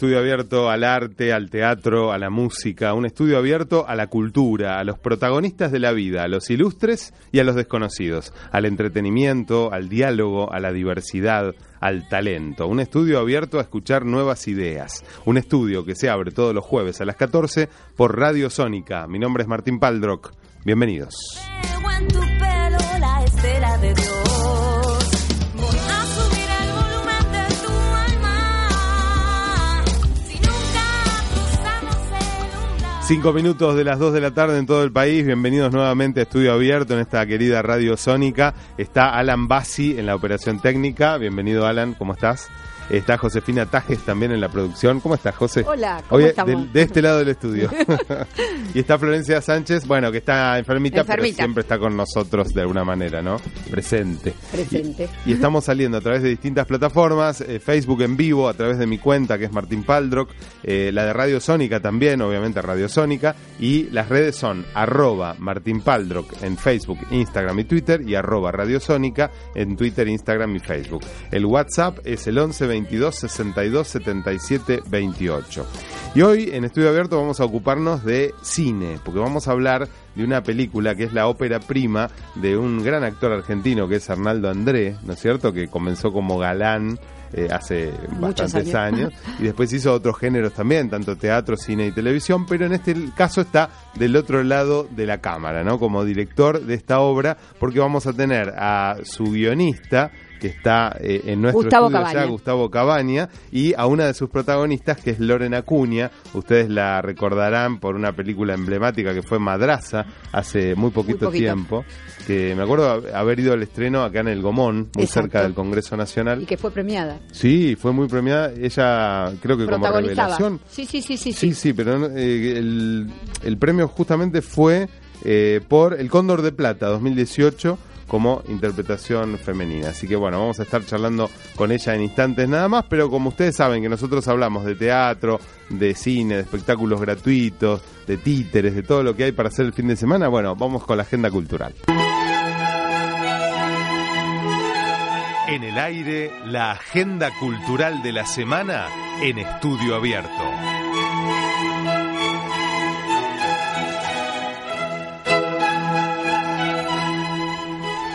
estudio abierto al arte, al teatro, a la música, un estudio abierto a la cultura, a los protagonistas de la vida, a los ilustres y a los desconocidos, al entretenimiento, al diálogo, a la diversidad, al talento. Un estudio abierto a escuchar nuevas ideas. Un estudio que se abre todos los jueves a las 14 por Radio Sónica. Mi nombre es Martín Paldrock. Bienvenidos. Cinco minutos de las dos de la tarde en todo el país. Bienvenidos nuevamente a Estudio Abierto en esta querida Radio Sónica. Está Alan Bassi en la operación técnica. Bienvenido, Alan. ¿Cómo estás? Está Josefina Tajes también en la producción. ¿Cómo estás, José? Hola, ¿cómo Oye, estamos? de este lado del estudio. y está Florencia Sánchez, bueno, que está enfermita, pero siempre está con nosotros de alguna manera, ¿no? Presente. Presente. Y estamos saliendo a través de distintas plataformas, eh, Facebook en vivo, a través de mi cuenta que es Martín Paldrock, eh, la de Radio Sónica también, obviamente Radio Sónica, y las redes son arroba Martín Paldrock en Facebook, Instagram y Twitter, y arroba Radio Sónica en Twitter, Instagram y Facebook. El WhatsApp es el 11 22 62 77 28. Y hoy en Estudio Abierto vamos a ocuparnos de cine, porque vamos a hablar de una película que es la ópera prima de un gran actor argentino que es Arnaldo André, ¿no es cierto? Que comenzó como galán eh, hace Muchos bastantes años. años. y después hizo otros géneros también, tanto teatro, cine y televisión, pero en este caso está del otro lado de la cámara, ¿no? Como director de esta obra, porque vamos a tener a su guionista que está eh, en nuestro Gustavo estudio ya, Cabaña. Gustavo Cabaña, y a una de sus protagonistas, que es Lorena Acuña. Ustedes la recordarán por una película emblemática que fue Madraza hace muy poquito, poquito. tiempo, que me acuerdo haber ido al estreno acá en el Gomón, muy Exacto. cerca del Congreso Nacional. Y que fue premiada. Sí, fue muy premiada. Ella, creo que como revelación. Sí, sí, sí, sí. Sí, sí, pero eh, el, el premio justamente fue eh, por El Cóndor de Plata 2018 como interpretación femenina. Así que bueno, vamos a estar charlando con ella en instantes nada más, pero como ustedes saben que nosotros hablamos de teatro, de cine, de espectáculos gratuitos, de títeres, de todo lo que hay para hacer el fin de semana, bueno, vamos con la agenda cultural. En el aire, la agenda cultural de la semana en estudio abierto.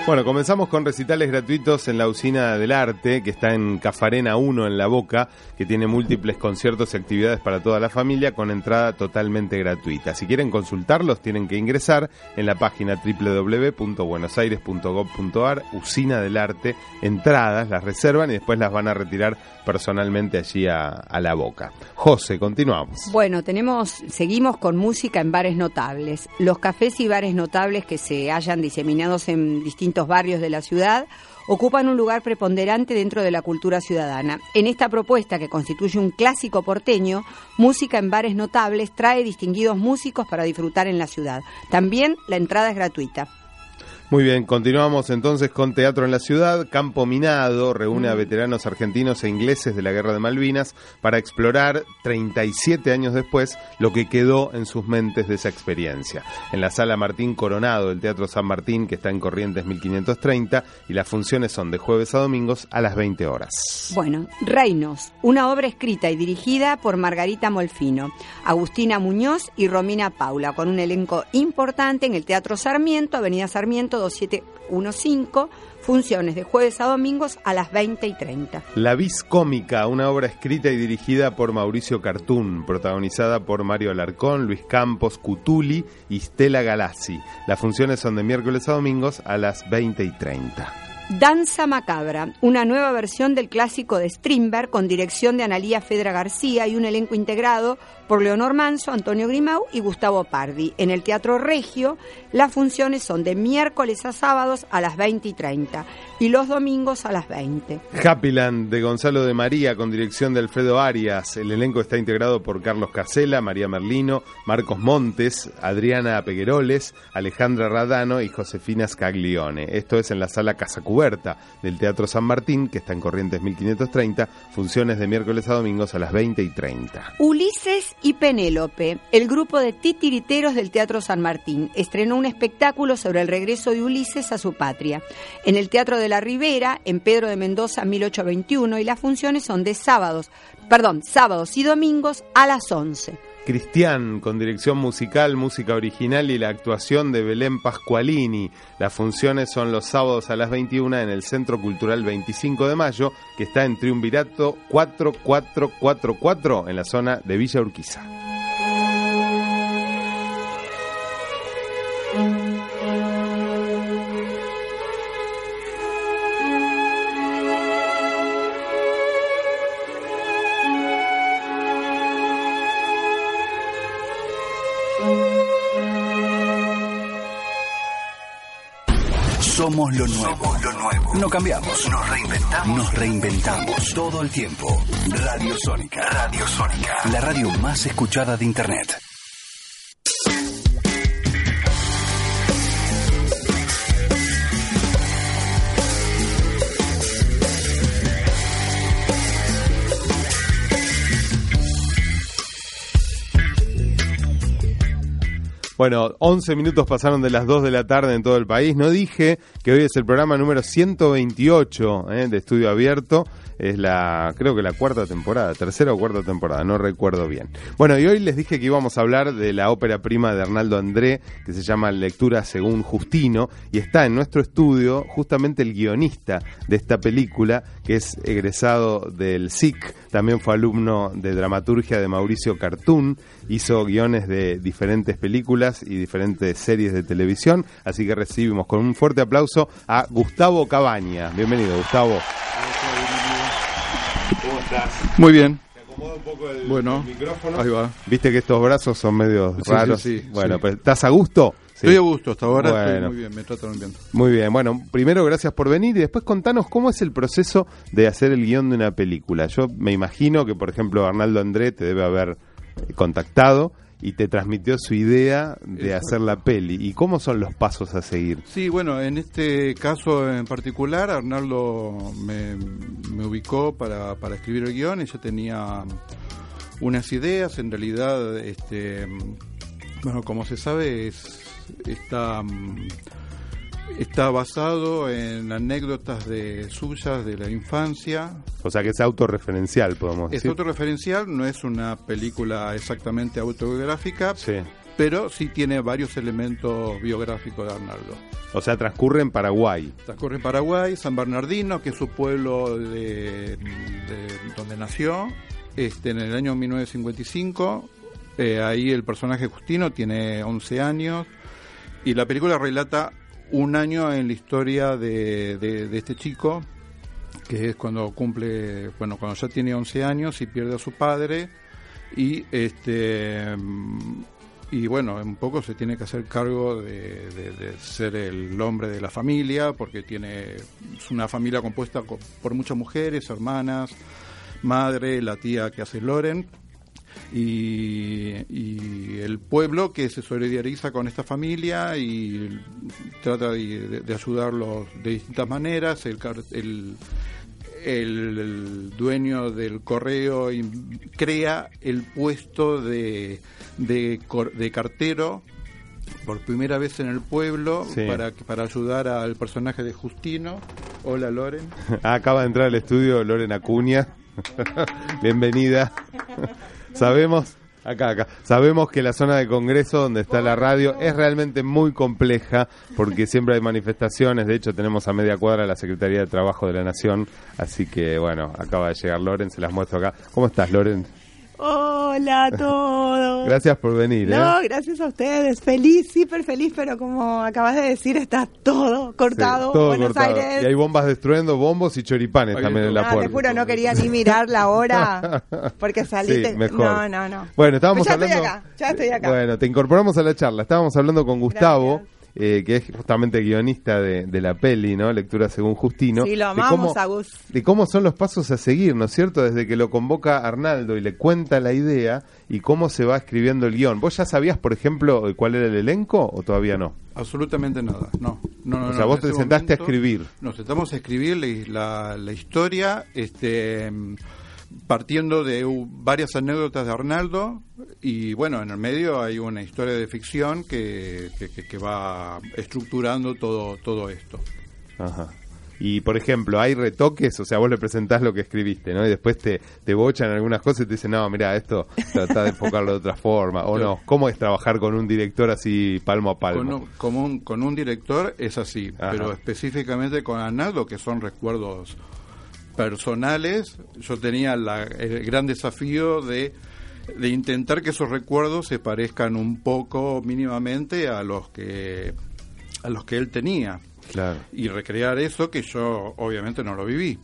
Bueno, comenzamos con recitales gratuitos en la Usina del Arte, que está en Cafarena 1 en La Boca, que tiene múltiples conciertos y actividades para toda la familia con entrada totalmente gratuita. Si quieren consultarlos, tienen que ingresar en la página www.buenosaires.gov.ar, Usina del Arte, entradas, las reservan y después las van a retirar personalmente allí a, La Boca. José, continuamos. Bueno, tenemos, seguimos con música en bares notables. Los cafés y bares notables que se hayan diseminados en distintos barrios de la ciudad ocupan un lugar preponderante dentro de la cultura ciudadana. En esta propuesta, que constituye un clásico porteño, Música en Bares Notables trae distinguidos músicos para disfrutar en la ciudad. También la entrada es gratuita. Muy bien, continuamos entonces con Teatro en la Ciudad. Campo Minado reúne a veteranos argentinos e ingleses de la Guerra de Malvinas para explorar 37 años después lo que quedó en sus mentes de esa experiencia. En la sala Martín Coronado del Teatro San Martín, que está en Corrientes 1530, y las funciones son de jueves a domingos a las 20 horas. Bueno, Reinos, una obra escrita y dirigida por Margarita Molfino, Agustina Muñoz y Romina Paula, con un elenco importante en el Teatro Sarmiento, Avenida Sarmiento 2715, funciones de jueves a domingos a las 20 y 30. La Vis Cómica, una obra escrita y dirigida por Mauricio Cartún, protagonizada por Mario Alarcón, Luis Campos, Cutuli y Stella Galassi. Las funciones son de miércoles a domingos a las 20 y 30. Danza Macabra, una nueva versión del clásico de Strindberg con dirección de Analía Fedra García y un elenco integrado por Leonor Manso, Antonio Grimau y Gustavo Pardi. En el Teatro Regio, las funciones son de miércoles a sábados a las 20 y 30 y los domingos a las 20. Happyland de Gonzalo de María con dirección de Alfredo Arias. El elenco está integrado por Carlos Casela, María Merlino, Marcos Montes, Adriana Pegueroles, Alejandra Radano y Josefina Scaglione. Esto es en la sala Casa Cuberta del Teatro San Martín, que está en Corrientes 1530, funciones de miércoles a domingos a las 20 y 30. Ulises y Penélope, el grupo de titiriteros del Teatro San Martín, estrenó un espectáculo sobre el regreso de Ulises a su patria. En el Teatro de la Ribera, en Pedro de Mendoza 1821, y las funciones son de sábados, perdón, sábados y domingos a las 11. Cristian, con dirección musical, música original y la actuación de Belén Pascualini. Las funciones son los sábados a las 21 en el Centro Cultural 25 de Mayo, que está en Triunvirato 4444 en la zona de Villa Urquiza. Lo nuevo. lo nuevo. No cambiamos. Nos reinventamos. Nos reinventamos todo el tiempo. Radio Sónica. Radio Sónica. La radio más escuchada de Internet. Bueno, 11 minutos pasaron de las 2 de la tarde en todo el país. No dije que hoy es el programa número 128 ¿eh? de Estudio Abierto. Es la, creo que la cuarta temporada, tercera o cuarta temporada, no recuerdo bien. Bueno, y hoy les dije que íbamos a hablar de la ópera prima de Arnaldo André, que se llama Lectura según Justino, y está en nuestro estudio justamente el guionista de esta película, que es egresado del SIC, también fue alumno de dramaturgia de Mauricio Cartún, hizo guiones de diferentes películas y diferentes series de televisión, así que recibimos con un fuerte aplauso a Gustavo Cabaña. Bienvenido, Gustavo. Muy bien. ¿Te acomoda un poco el, Bueno, el micrófono? ahí va. Viste que estos brazos son medio Sí, raros. sí, sí, bueno, sí. pues ¿estás a gusto? Sí. Estoy a gusto hasta ahora, Bueno. estoy muy bien, me tratan muy bien. Muy bien, bueno, primero gracias por venir y después contanos cómo es el proceso de hacer el guion de una película. Yo me imagino que, por ejemplo, Arnaldo André te debe haber contactado y te transmitió su idea de hacer la peli. ¿Y cómo son los pasos a seguir? Sí, bueno, en este caso en particular, Arnaldo me, me ubicó para, para escribir el guion y yo tenía unas ideas, en realidad, este, bueno, como se sabe, es, está, está basado en anécdotas de suyas de la infancia, O sea que es autorreferencial, podemos Es decir. autorreferencial, no es una película exactamente autobiográfica, Sí. pero sí tiene varios elementos biográficos de Arnaldo. O sea, transcurre en Paraguay. Transcurre en Paraguay, San Bernardino, que es su pueblo de, de donde nació, este, en el año 1955. Eh, ahí el personaje Justino tiene 11 años y la película relata un año en la historia de, este chico, que es cuando cumple, bueno, cuando ya tiene 11 años y pierde a su padre y este y bueno, un poco se tiene que hacer cargo de, de- ser el hombre de la familia, porque tiene es una familia compuesta co- por muchas mujeres, hermanas, madre, la tía que hace Loren, y, y el pueblo que se solidariza con esta familia y trata de, de- ayudarlos de distintas maneras. El, car- el, el- dueño del correo in- crea el puesto de, de, de cartero por primera vez en el pueblo Sí. para, que- para ayudar al personaje de Justino. Hola Loren. Acaba de entrar al estudio Lorena Acuña. Bienvenida. Sabemos, acá, acá, sabemos que la zona de Congreso donde está la radio es realmente muy compleja porque siempre hay manifestaciones. De hecho, tenemos a media cuadra la Secretaría de Trabajo de la Nación. Así que, bueno, acaba de llegar Loren, se las muestro acá. ¿Cómo estás, Loren? Hola a todos. Gracias por venir. ¿eh? No, gracias a ustedes. Feliz, súper feliz, pero como acabas de decir, está todo Sí, cortado. todo Buenos cortado. Aires. Y hay bombas destruendo bombos y choripanes también en la Ah, te puerta. juro, no quería ni mirar la hora porque saliste. Sí, mejor. No, no, no. Bueno, estábamos Pues ya hablando. estoy acá, ya estoy acá. Bueno, te incorporamos a la charla. Estábamos hablando con Gustavo, Gracias. Eh, que es justamente guionista de, de la peli, ¿no? Lectura según Justino. Sí, lo de amamos cómo- a Gus. De cómo son los pasos a seguir, ¿no es cierto? Desde que lo convoca Arnaldo y le cuenta la idea y cómo se va escribiendo el guion. ¿Vos ya sabías, por ejemplo, cuál era el elenco o todavía no? Absolutamente nada, no. no, no O no, sea, vos te sentaste a escribir. Nos sentamos a escribir la, la, la historia. Este, partiendo de varias anécdotas de Arnaldo y bueno, en el medio hay una historia de ficción que, que, que- que va estructurando todo, todo esto. Ajá. Y por ejemplo, hay retoques, o sea, vos le presentás lo que escribiste, ¿no? Y después te, te bochan algunas cosas y te dicen, no, mira, esto trata de enfocarlo de otra forma. O no, ¿cómo es trabajar con un director así palmo a palmo? Con un, con un- con un director es así, Ajá. pero específicamente con Arnaldo, que son recuerdos personales, yo tenía la- el gran desafío de, de intentar que esos recuerdos se parezcan un poco mínimamente a los que a los que él tenía Claro. y recrear eso que yo obviamente no lo viví.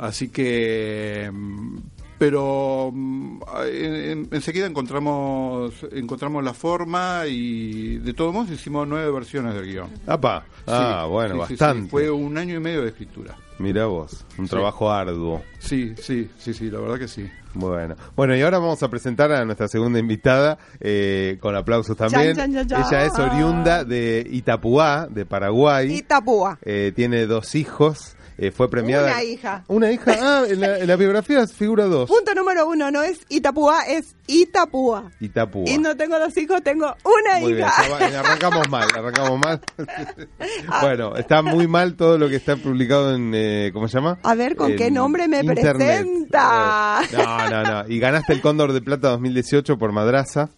Así que, mm, pero mm, en- en- enseguida encontramos encontramos la forma y de todos modos hicimos nueve versiones del guion. Apa. Ah, Sí, bueno, sí, sí, sí. bastante. Fue un año y medio de escritura. Mira vos, un Sí. trabajo arduo. Sí, sí, sí, sí, la verdad que sí. Bueno, bueno, y ahora vamos a presentar a nuestra segunda invitada eh, con aplausos también. Chan, chan, chan, chan. Ella es oriunda de Itapuá, de Paraguay. Itapúa. Eh, tiene dos hijos. Eh, fue premiada. Una hija. Una hija. Ah, en la, en la biografía figura dos. Punto número uno, no es Itapúa, es Itapúa. Itapúa. Y no tengo dos hijos, tengo una Muy bien, hija. ya va- arrancamos mal, arrancamos mal. bueno, está muy mal todo lo que está publicado en, eh, ¿cómo se llama? A ver, ¿con En qué nombre me Internet. presenta? Eh, No, no, no. Y ganaste el Cóndor de Plata 2018 por Madraza.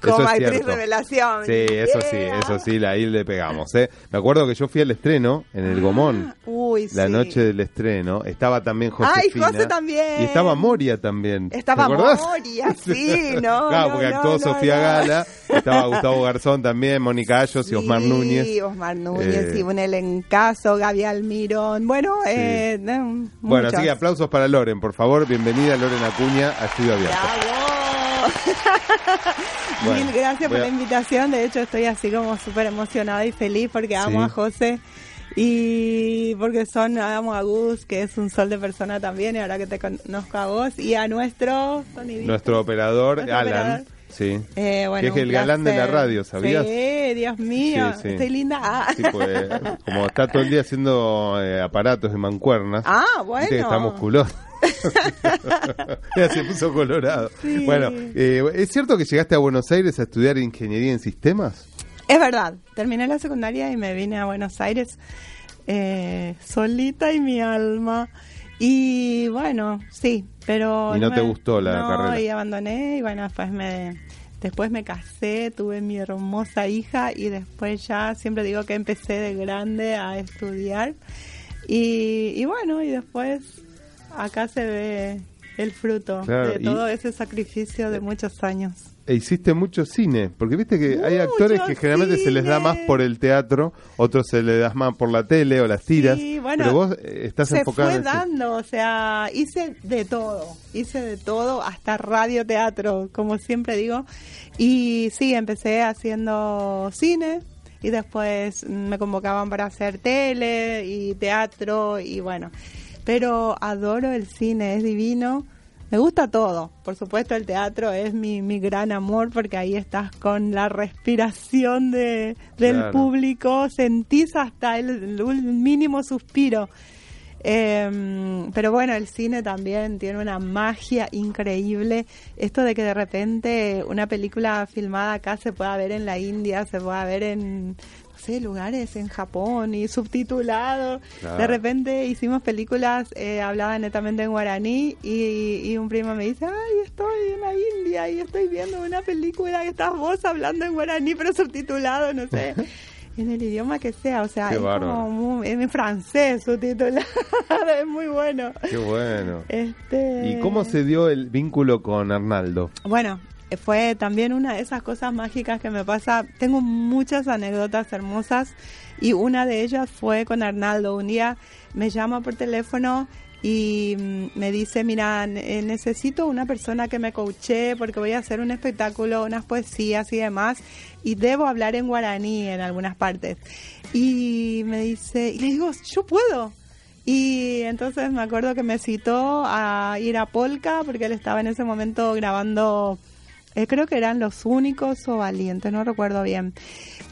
Como Eso es actriz cierto. revelación. Sí, eso sí, Yeah. eso sí, ahí le pegamos. ¿eh? Me acuerdo que yo fui al estreno en el Gomón. Uy, La sí. noche del estreno, estaba también Ay, Josefina. José también. Y estaba Moria también. Estaba. Moria, sí, no, Claro, no, porque actuó no, Sofía no. Gala, estaba Gustavo Garzón también, Mónica Ayos y Osmar Sí, Núñez. Osmar Núñez, Eh, y un elencazo, Gaby Almirón. Bueno, eh, no, Bueno, muchos. así que aplausos para Loren, por favor. Bienvenida Loren Acuña a Estudio Abierto. ¡Bravo! Bueno, Mil gracias por a- la invitación. De hecho, estoy así como súper emocionada y feliz porque amo Sí. a José y porque son amo a Gus, que es un sol de persona también. Y ahora que te conozco a vos y a nuestro sonidista. Nuestro operador, Nuestro Alan. operador. Sí. Eh, bueno, que es el galán de la radio, ¿sabías? Sí, Dios mío, Sí, sí. estoy linda. Ah, Sí, pues, como está todo el día haciendo eh, aparatos de mancuernas. Ah, que está musculoso. ya se puso colorado. Sí. Bueno, eh, ¿es cierto que llegaste a Buenos Aires a estudiar ingeniería en sistemas? Es verdad, terminé la secundaria y me vine a Buenos Aires eh, solita y mi alma. Y bueno, sí, pero... ¿Y no te me- gustó la no, carrera? y abandoné y bueno, después me... Después me casé, tuve mi hermosa hija y después ya siempre digo que empecé de grande a estudiar. Y, y bueno, y después acá se ve el fruto Claro, de todo ese sacrificio de muchos años. E hiciste mucho cine, porque viste que hay actores que generalmente se les da más por el teatro, otros se les da más por la tele o las tiras, Sí, bueno, pero vos eh, estás se fue en dando, o sea, hice de todo, hice de todo, hasta radio, teatro, como siempre digo. Y sí, empecé haciendo cine y después me convocaban para hacer tele y teatro y bueno, pero adoro el cine, es divino. Me gusta todo, por supuesto el teatro es mi, mi gran amor porque ahí estás con la respiración de, del Claro. público, sentís hasta el, el mínimo suspiro. Eh, pero bueno, el cine también tiene una magia increíble. Esto de que de repente una película filmada acá se pueda ver en la India, se pueda ver en, no sé, lugares en Japón y subtitulado. Claro. De repente hicimos películas eh, habladas netamente en guaraní y, y un primo me dice, ay, estoy en la India y estoy viendo una película que estás vos hablando en guaraní pero subtitulado, no sé. En el idioma que sea, o sea, es como muy- en francés subtitulado, es muy bueno. Qué bueno. Este... ¿Y cómo se dio el vínculo con Arnaldo? Bueno, fue también una de esas cosas mágicas que me pasa. Tengo muchas anécdotas hermosas y una de ellas fue con Arnaldo. Un día me llama por teléfono y mm, me dice, mira, eh, necesito una persona que me coache porque voy a hacer un espectáculo, unas poesías y demás y debo hablar en guaraní en algunas partes. Y me dice, y le digo, yo puedo. Y entonces me acuerdo que me citó a ir a Polka porque él estaba en ese momento grabando, eh, creo que eran Los Únicos o Valientes, no recuerdo bien.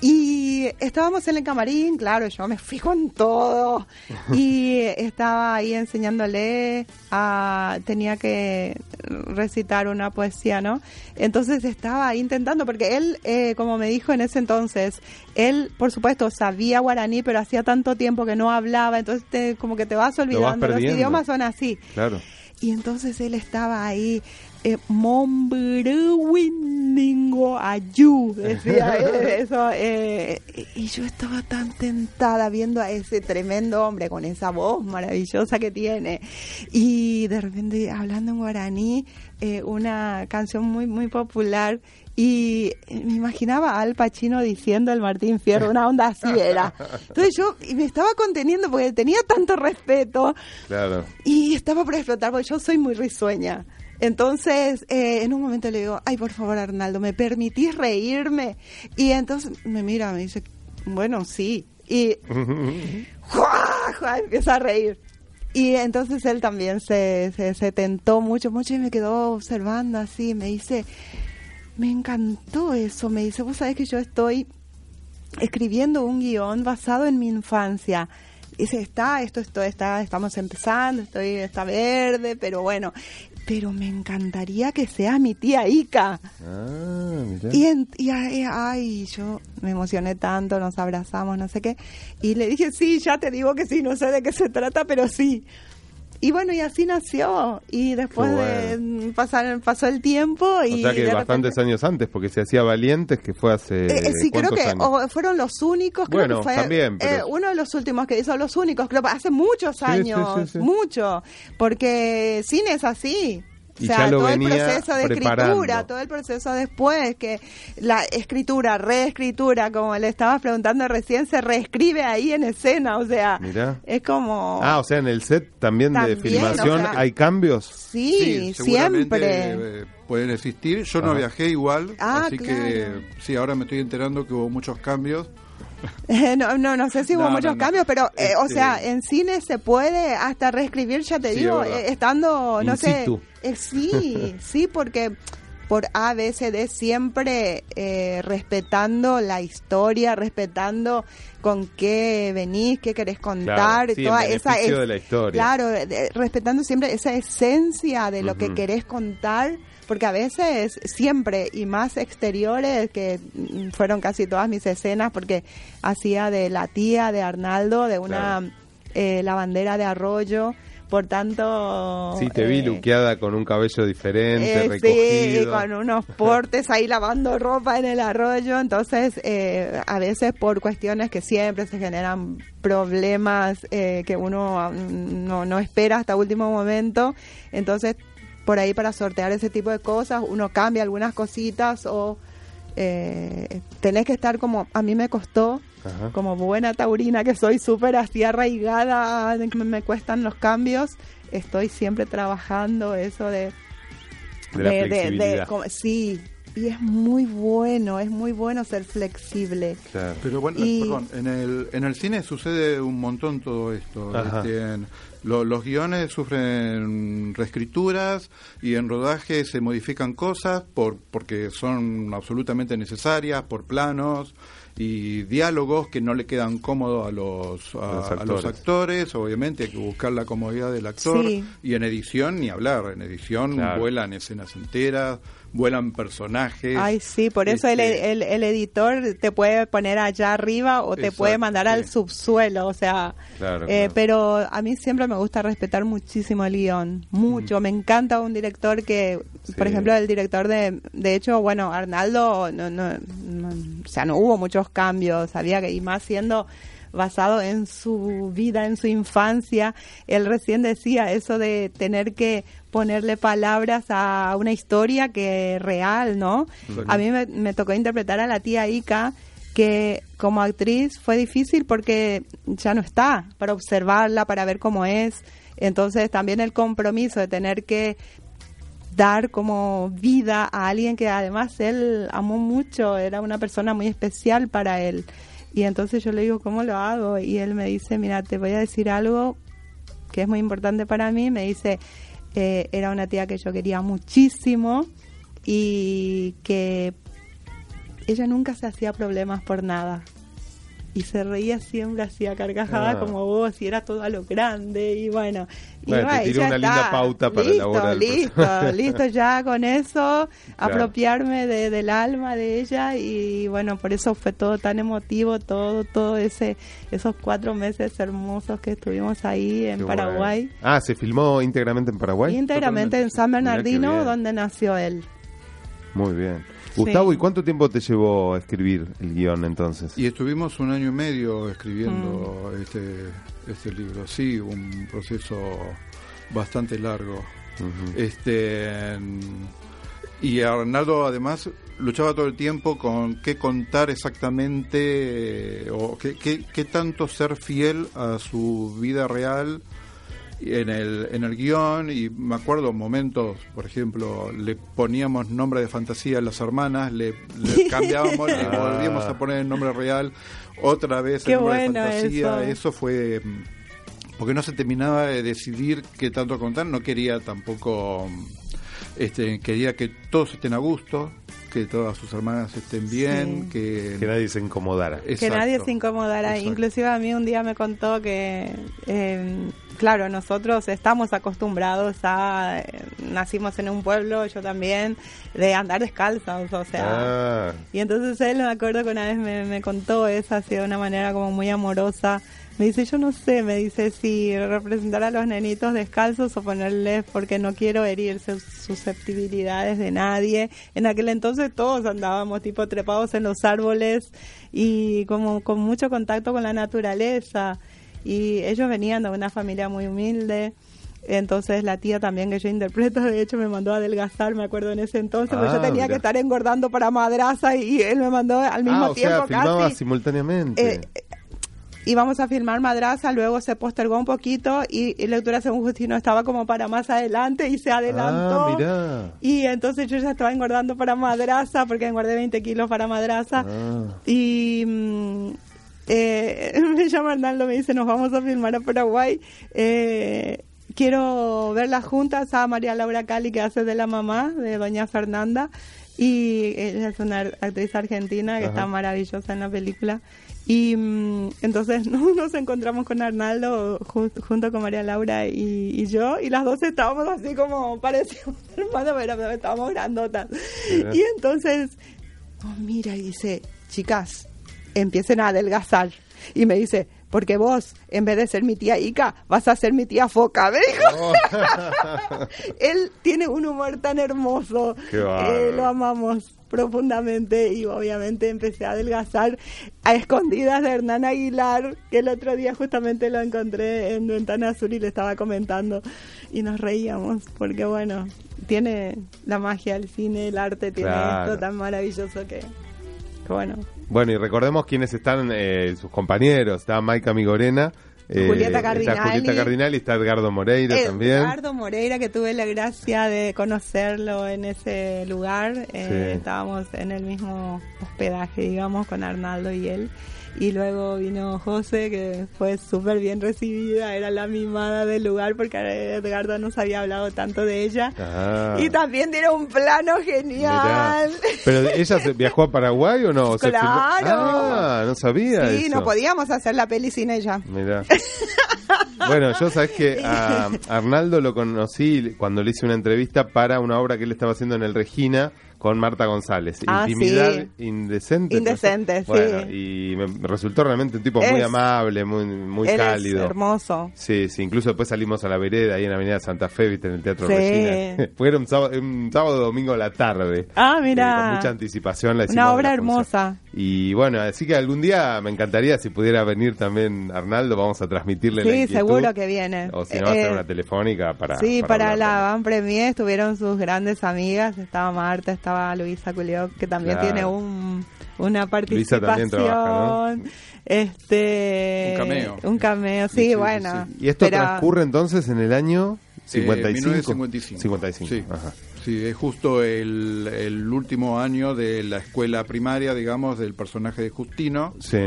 Y estábamos en el camarín, claro, yo me fui con todo. Y estaba ahí enseñándole, a, tenía que recitar una poesía, ¿no? Entonces estaba intentando, porque él, eh, como me dijo en ese entonces, él, por supuesto, sabía guaraní, pero hacía tanto tiempo que no hablaba, entonces te- como que te vas olvidando. Los idiomas son así. Claro. Y entonces él estaba ahí, eh, Ayu, decía eso. eh, y yo estaba tan tentada viendo a ese tremendo hombre con esa voz maravillosa que tiene. Y de repente hablando en guaraní, eh, una canción muy, muy popular. Y me imaginaba Al Pacino diciendo el Martín Fierro, una onda así era. Entonces yo y me estaba conteniendo porque tenía tanto respeto Claro. y estaba por explotar porque yo soy muy risueña. Entonces, eh, en un momento le digo, ay, por favor, Arnaldo, ¿me permitís reírme? Y entonces me mira, me dice, bueno, sí. Y. ¡juá! empieza a reír. Y entonces él también se, se, se tentó mucho, mucho y me quedó observando así. Me dice, me encantó eso. Me dice, vos sabés que yo estoy escribiendo un guion basado en mi infancia. Dice, está, esto, esto está, estamos empezando, estoy, está verde, pero bueno, pero me encantaría que sea mi tía Ica. Ah. Y, en- y ay, ay, yo me emocioné tanto, nos abrazamos, no sé qué. Y le dije, sí, ya te digo que sí, no sé de qué se trata, pero sí. Y bueno, y así nació. Y después Qué de pasar, pasó el tiempo y... o sea que de bastantes repente- años antes, porque se hacía Valientes, que fue hace. Eh, eh, sí, creo ¿cuántos que años? o fueron los únicos, creo Bueno, que fue también, pero- eh, uno de los últimos que hizo los únicos, creo, hace muchos sí, años, sí, sí. mucho, porque cine es así. O sea, ya lo todo el proceso de preparando. escritura, todo el proceso después, que la escritura, reescritura, como le estabas preguntando recién, se reescribe ahí en escena, o sea, Mirá. es como... Ah, o sea, en el set también, de filmación o sea- hay cambios. sí, siempre. eh, pueden existir. Yo no viajé igual, Ah, así claro. que sí, ahora me estoy enterando que hubo muchos cambios. no, no, no sé si hubo No, muchos no, no. cambios, pero, eh, o Este- sea, en cine se puede hasta reescribir, ya te Sí, digo, eh, estando, no In sé. situ. Eh, sí, sí, porque por A, B, C, D siempre eh, respetando la historia, respetando con qué venís, qué querés contar, Claro, sí, toda esa es- de la historia. Claro, de- respetando siempre esa esencia de lo que querés contar, porque a veces siempre y más exteriores que fueron casi todas mis escenas porque hacía de la tía de Arnaldo, de una Claro. eh, lavandera de arroyo, por tanto Sí, te vi eh, luqueada con un cabello diferente, eh, sí, recogido. con unos portes ahí lavando ropa en el arroyo. Entonces, eh, a veces por cuestiones que siempre se generan problemas eh, que uno mm, no, no espera hasta último momento. Entonces, por ahí para sortear ese tipo de cosas, uno cambia algunas cositas o eh, tenés que estar como, a mí me costó Ajá. como buena taurina que soy súper así arraigada, me, me cuestan los cambios, estoy siempre trabajando eso de... De la flexibilidad. como- sí, y es muy bueno, es muy bueno ser flexible. Claro. Pero bueno, Y- perdón, en el, en el cine sucede un montón todo esto. Este, en- lo- los guiones sufren reescrituras y en rodaje se modifican cosas por porque son absolutamente necesarias, por planos y diálogos que no le quedan cómodos a los, a, Los a los actores. actores. Obviamente hay que buscar la comodidad del actor. Sí. Y en edición ni hablar. En edición Claro. vuelan escenas enteras, vuelan personajes. Ay, sí, por eso el, Este, el, el editor te puede poner allá arriba o te Exacto, puede mandar al subsuelo, o sea, Claro, eh, claro. pero a mí siempre me gusta respetar muchísimo el guion, mucho, me encanta un director que, por ejemplo, el director de, de hecho, bueno, Arnaldo, no, no, no- o sea, no hubo muchos cambios, sabía que, y más siendo basado en su vida, en su infancia, él recién decía eso de tener que ponerle palabras a una historia que es real, ¿no? A mí me, me tocó interpretar a la tía Ica, que como actriz fue difícil porque ya no está para observarla, para ver cómo es. Entonces también el compromiso de tener que dar como vida a alguien que además él amó mucho, era una persona muy especial para él. Y entonces yo le digo, ¿cómo lo hago? Y él me dice, mira, te voy a decir algo que es muy importante para mí. Me dice, eh, era una tía que yo quería muchísimo y que ella nunca se hacía problemas por nada. Y se reía siempre, hacía carcajada Ah. como vos, y era todo a lo grande, y bueno. Y Bueno, te ya una linda está. pauta para listo, elaborar Listo, listo, ya con eso, apropiarme de- del alma de ella, y bueno, por eso fue todo tan emotivo, todo, todo ese, esos cuatro meses hermosos que estuvimos ahí en Qué Paraguay. Ah, ¿se filmó íntegramente en Paraguay? Íntegramente en San Bernardino, donde nació él. Muy bien. Gustavo, Sí. ¿y cuánto tiempo te llevó a escribir el guion entonces? Y estuvimos un año y medio escribiendo este, este libro. Sí, un proceso bastante largo. Este y Arnaldo además luchaba todo el tiempo con qué contar exactamente eh, o qué, qué- qué tanto ser fiel a su vida real en el, en el guion y me acuerdo momentos, por ejemplo, le poníamos nombre de fantasía a las hermanas, le, le cambiábamos, le Ah. volvíamos a poner el nombre real, otra vez Qué el nombre bueno de fantasía, eso. eso fue mm, porque no se terminaba de decidir qué tanto contar, no quería tampoco, mm, este, quería que todos estén a gusto, que todas sus hermanas estén bien, Sí. que, Que nadie se incomodara. que nadie se incomodara. Exacto. Inclusive a mí un día me contó que, eh, claro, nosotros estamos acostumbrados a, eh, nacimos en un pueblo, yo también, de andar descalzos, o sea. Ah, Y entonces él, me acuerdo que una vez me, me contó eso así de una manera como muy amorosa. Me dice, yo no sé, me dice, si representar a los nenitos descalzos o ponerles, porque no quiero herir sus susceptibilidades de nadie. En aquel entonces todos andábamos tipo trepados en los árboles y como con mucho contacto con la naturaleza. Y ellos venían de una familia muy humilde. Entonces la tía también que yo interpreto, de hecho me mandó a adelgazar, me acuerdo en ese entonces, porque Ah, yo tenía mira. que estar engordando para madraza y él me mandó al mismo ah, o tiempo sea, casi. simultáneamente. Eh, íbamos a filmar Madraza, luego se postergó un poquito y, y Lectura según Justino estaba como para más adelante y se adelantó. Ah, mirá. Y entonces yo ya estaba engordando para Madraza porque engordé 20 kilos para Madraza. Ah. Y mm, eh, me llama Arnaldo, me dice, nos vamos a filmar a Paraguay. Eh, quiero verlas juntas a María Laura Cali, que hace de la mamá de Doña Fernanda. Y ella es una actriz argentina que Ajá. está maravillosa en la película. Y mm, entonces no- nos encontramos con Arnaldo ju- junto con María Laura y, y yo, y las dos estábamos así como parecíamos hermanos, pero estábamos grandotas. Y entonces nos mira y dice, chicas, empiecen a adelgazar. Y me dice, porque vos, en vez de ser mi tía Ica, vas a ser mi tía Foca. Me dijo. Él tiene un humor tan hermoso. Eh, lo amamos profundamente y obviamente empecé a adelgazar a escondidas de Hernán Aguilar, que el otro día justamente lo encontré en Ventana Azul y le estaba comentando y nos reíamos porque bueno, tiene la magia del cine, el arte, tiene Claro. esto tan maravilloso que, que bueno. Bueno, y recordemos quiénes están eh, sus compañeros. Está Maika Migorena. eh, Julieta Está Cardinali. Julieta Cardinali, está Edgardo Moreira también. Edgardo Moreira, que tuve la gracia de conocerlo en ese lugar. eh, Sí. Estábamos en el mismo hospedaje, digamos, con Arnaldo y él. Y luego vino José, que fue súper bien recibida, era la mimada del lugar porque Edgardo nos había hablado tanto de ella. Ah, Y también tiene un plano mirá. genial. ¿Pero ella se viajó a Paraguay o no? ¿O se Claro. Ah, no sabía Sí, eso. no podíamos hacer la peli sin ella. Mirá. Bueno, yo sabes que a Arnaldo lo conocí cuando le hice una entrevista para una obra que él estaba haciendo en el Regina con Marta González. Ah, Intimidad sí. indecente. Indecente, ¿no? Bueno, sí. y me resultó realmente un tipo muy amable, muy, muy Él cálido. es hermoso. Sí, sí, incluso después salimos a la vereda ahí en la Avenida Santa Fe, viste, en el Teatro Sí. Regina. Fue un sábado, un sábado domingo a la tarde. Ah, Eh, mira. con mucha anticipación la hicimos Una obra hermosa. Y bueno, así que algún día me encantaría si pudiera venir también Arnaldo, vamos a transmitirle la Sí, inquietud. seguro que viene. O si no, hacer Eh, una telefónica para. sí, para, la. Van Premier estuvieron sus grandes amigas, estaba Marta, estaba Luisa Culioc, que también Claro. tiene un, una Luisa también participación. trabaja, Este, Un cameo. Un cameo, sí, Sí, sí, bueno. Y esto pero- transcurre entonces en el año 55. 1955. 55. Sí. Ajá. Sí, es justo el, el último año de la escuela primaria, digamos, del personaje de Justino, Sí.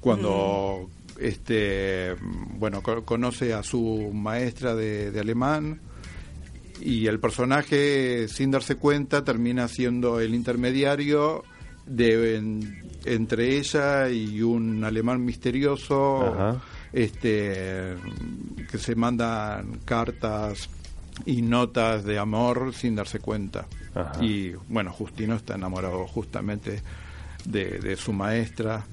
cuando este bueno co- conoce a su maestra de, de alemán y el personaje sin darse cuenta termina siendo el intermediario de en- entre ella y un alemán misterioso Ajá. Este que se mandan cartas y notas de amor sin darse cuenta Ajá. y bueno Justino está enamorado justamente de, de su maestra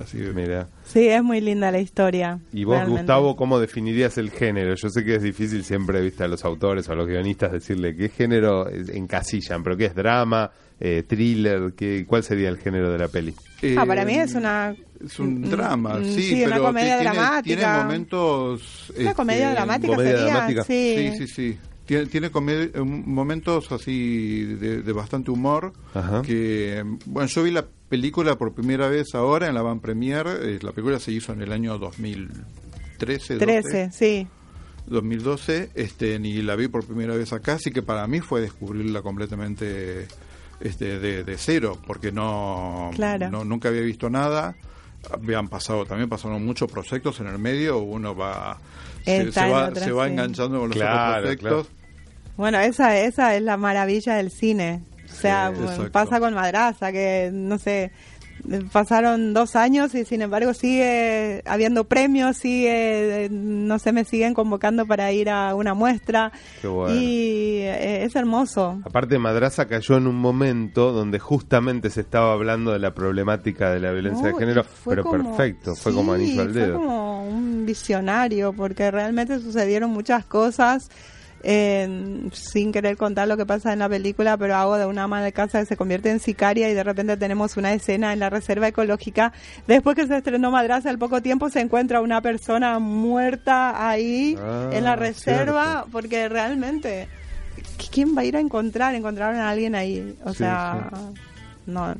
así Mira. Sí, es muy linda la historia. Y vos, realmente. Gustavo, ¿cómo definirías el género? Yo sé que es difícil siempre, viste, a los autores o a los guionistas decirle qué género encasillan, pero qué es drama, eh, thriller, qué, ¿cuál sería el género de la peli? Ah, para Eh, mí es una... Es un Mm, drama, mm, sí, sí, una pero comedia ti- tiene, dramática. tiene momentos... Una comedia este, dramática comedia sería, dramática. sí. Sí, sí, sí. Tiene, tiene eh, momentos así de, de bastante humor. Ajá. Que, bueno, yo vi la película por primera vez ahora en la Van Premier. eh, la película se hizo en el año 2013, 12, 13, sí. 2012, este, y la vi por primera vez acá, así que para mí fue descubrirla completamente este, de, de cero, porque no, Claro. no nunca había visto nada. Habían pasado, también pasaron muchos proyectos en el medio, uno va se, va, se va enganchando con los Claro, otros proyectos. Bueno, esa, esa es la maravilla del cine. O sea, Sí, pasa con Madraza, que no sé, pasaron dos años y sin embargo sigue habiendo premios, sigue, no sé, me siguen convocando para ir a una muestra. Qué bueno. Y eh, es hermoso. Aparte, Madraza cayó en un momento donde justamente se estaba hablando de la problemática de la violencia de género, pero como- perfecto, fue sí, como anillo al dedo. Fue como un visionario, porque realmente sucedieron muchas cosas. Eh, sin querer contar lo que pasa en la película, pero hago de una ama de casa que se convierte en sicaria y de repente tenemos una escena en la reserva ecológica. Después que se estrenó Madraza, al poco tiempo se encuentra una persona muerta ahí Ah, en la reserva, cierto. porque realmente, ¿quién va a ir a encontrar? Encontraron a alguien ahí. O Sí, sea, no.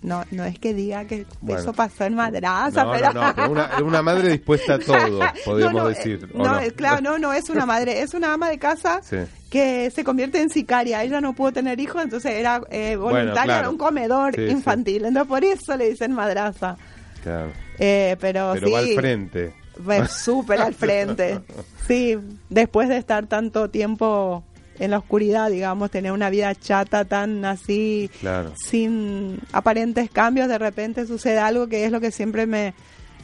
No, no es que diga que Bueno. eso pasó en Madraza, No, pero... no, no, pero una, una madre dispuesta a todo, podríamos No, no, decir. eh, ¿o No, eh, claro, no, no es una madre, es una ama de casa Sí. que se convierte en sicaria. Ella no pudo tener hijos, entonces era eh, voluntaria claro. en un comedor Sí, sí. infantil. Entonces por eso le dicen madraza. Claro. Eh, pero, Pero sí, va al frente. súper al frente. Sí, después de estar tanto tiempo en la oscuridad, digamos, tener una vida chata tan así, Claro. sin aparentes cambios, de repente sucede algo que es lo que siempre me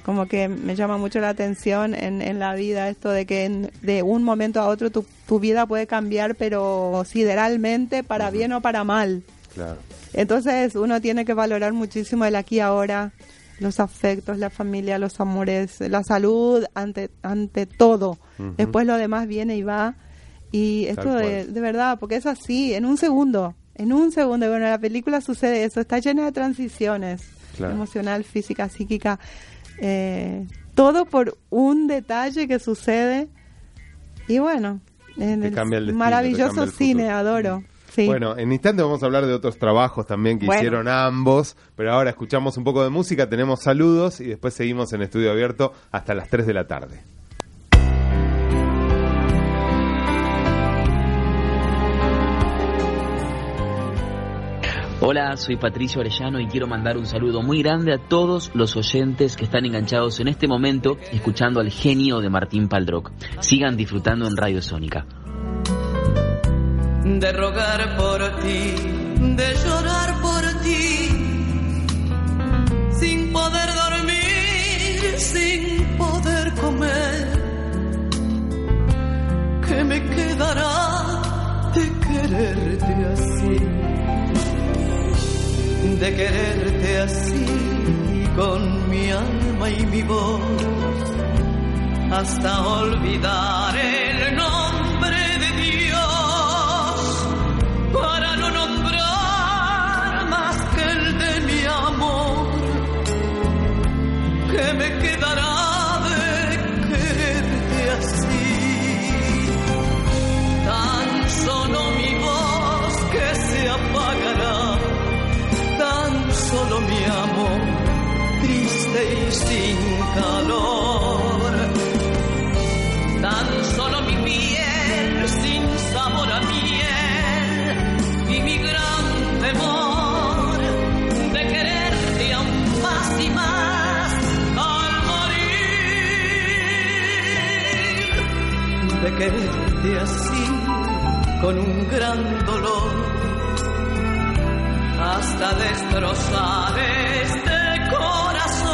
como que me llama mucho la atención en, en la vida, esto de que en- de un momento a otro tu, tu vida puede cambiar, pero sideralmente, para bien o para mal. Claro. Entonces uno tiene que valorar muchísimo el aquí y ahora, los afectos, la familia, los amores, la salud ante ante todo. Después lo demás viene y va. Y esto de, verdad, porque es así, en un segundo, en un segundo. Y Bueno, la película sucede eso, está llena de transiciones, Claro. emocional, física, psíquica, eh, todo por un detalle que sucede. Y bueno, en Te el cambia el destino, te maravilloso el cine, adoro. Sí. Bueno, en instante vamos a hablar de otros trabajos también que Bueno. hicieron ambos, pero ahora escuchamos un poco de música, tenemos saludos y después seguimos en estudio abierto hasta las 3 de la tarde. Hola, soy Patricio Arellano y quiero mandar un saludo muy grande a todos los oyentes que están enganchados en este momento escuchando al genio de Martín Paldroc. Sigan disfrutando en Radio Sónica. de rogar por ti, de llorar por ti, sin poder dormir, sin poder comer. ¿Qué me quedará de quererte así? De quererte así, con mi alma y mi voz, hasta olvidar el nombre de Dios para no nombrar más que el de mi amor. ¿Qué me quedará y sin calor. Tan solo mi piel sin sabor a miel y mi gran temor de quererte aún más y más al morir. De quererte así con un gran dolor hasta destrozar este corazón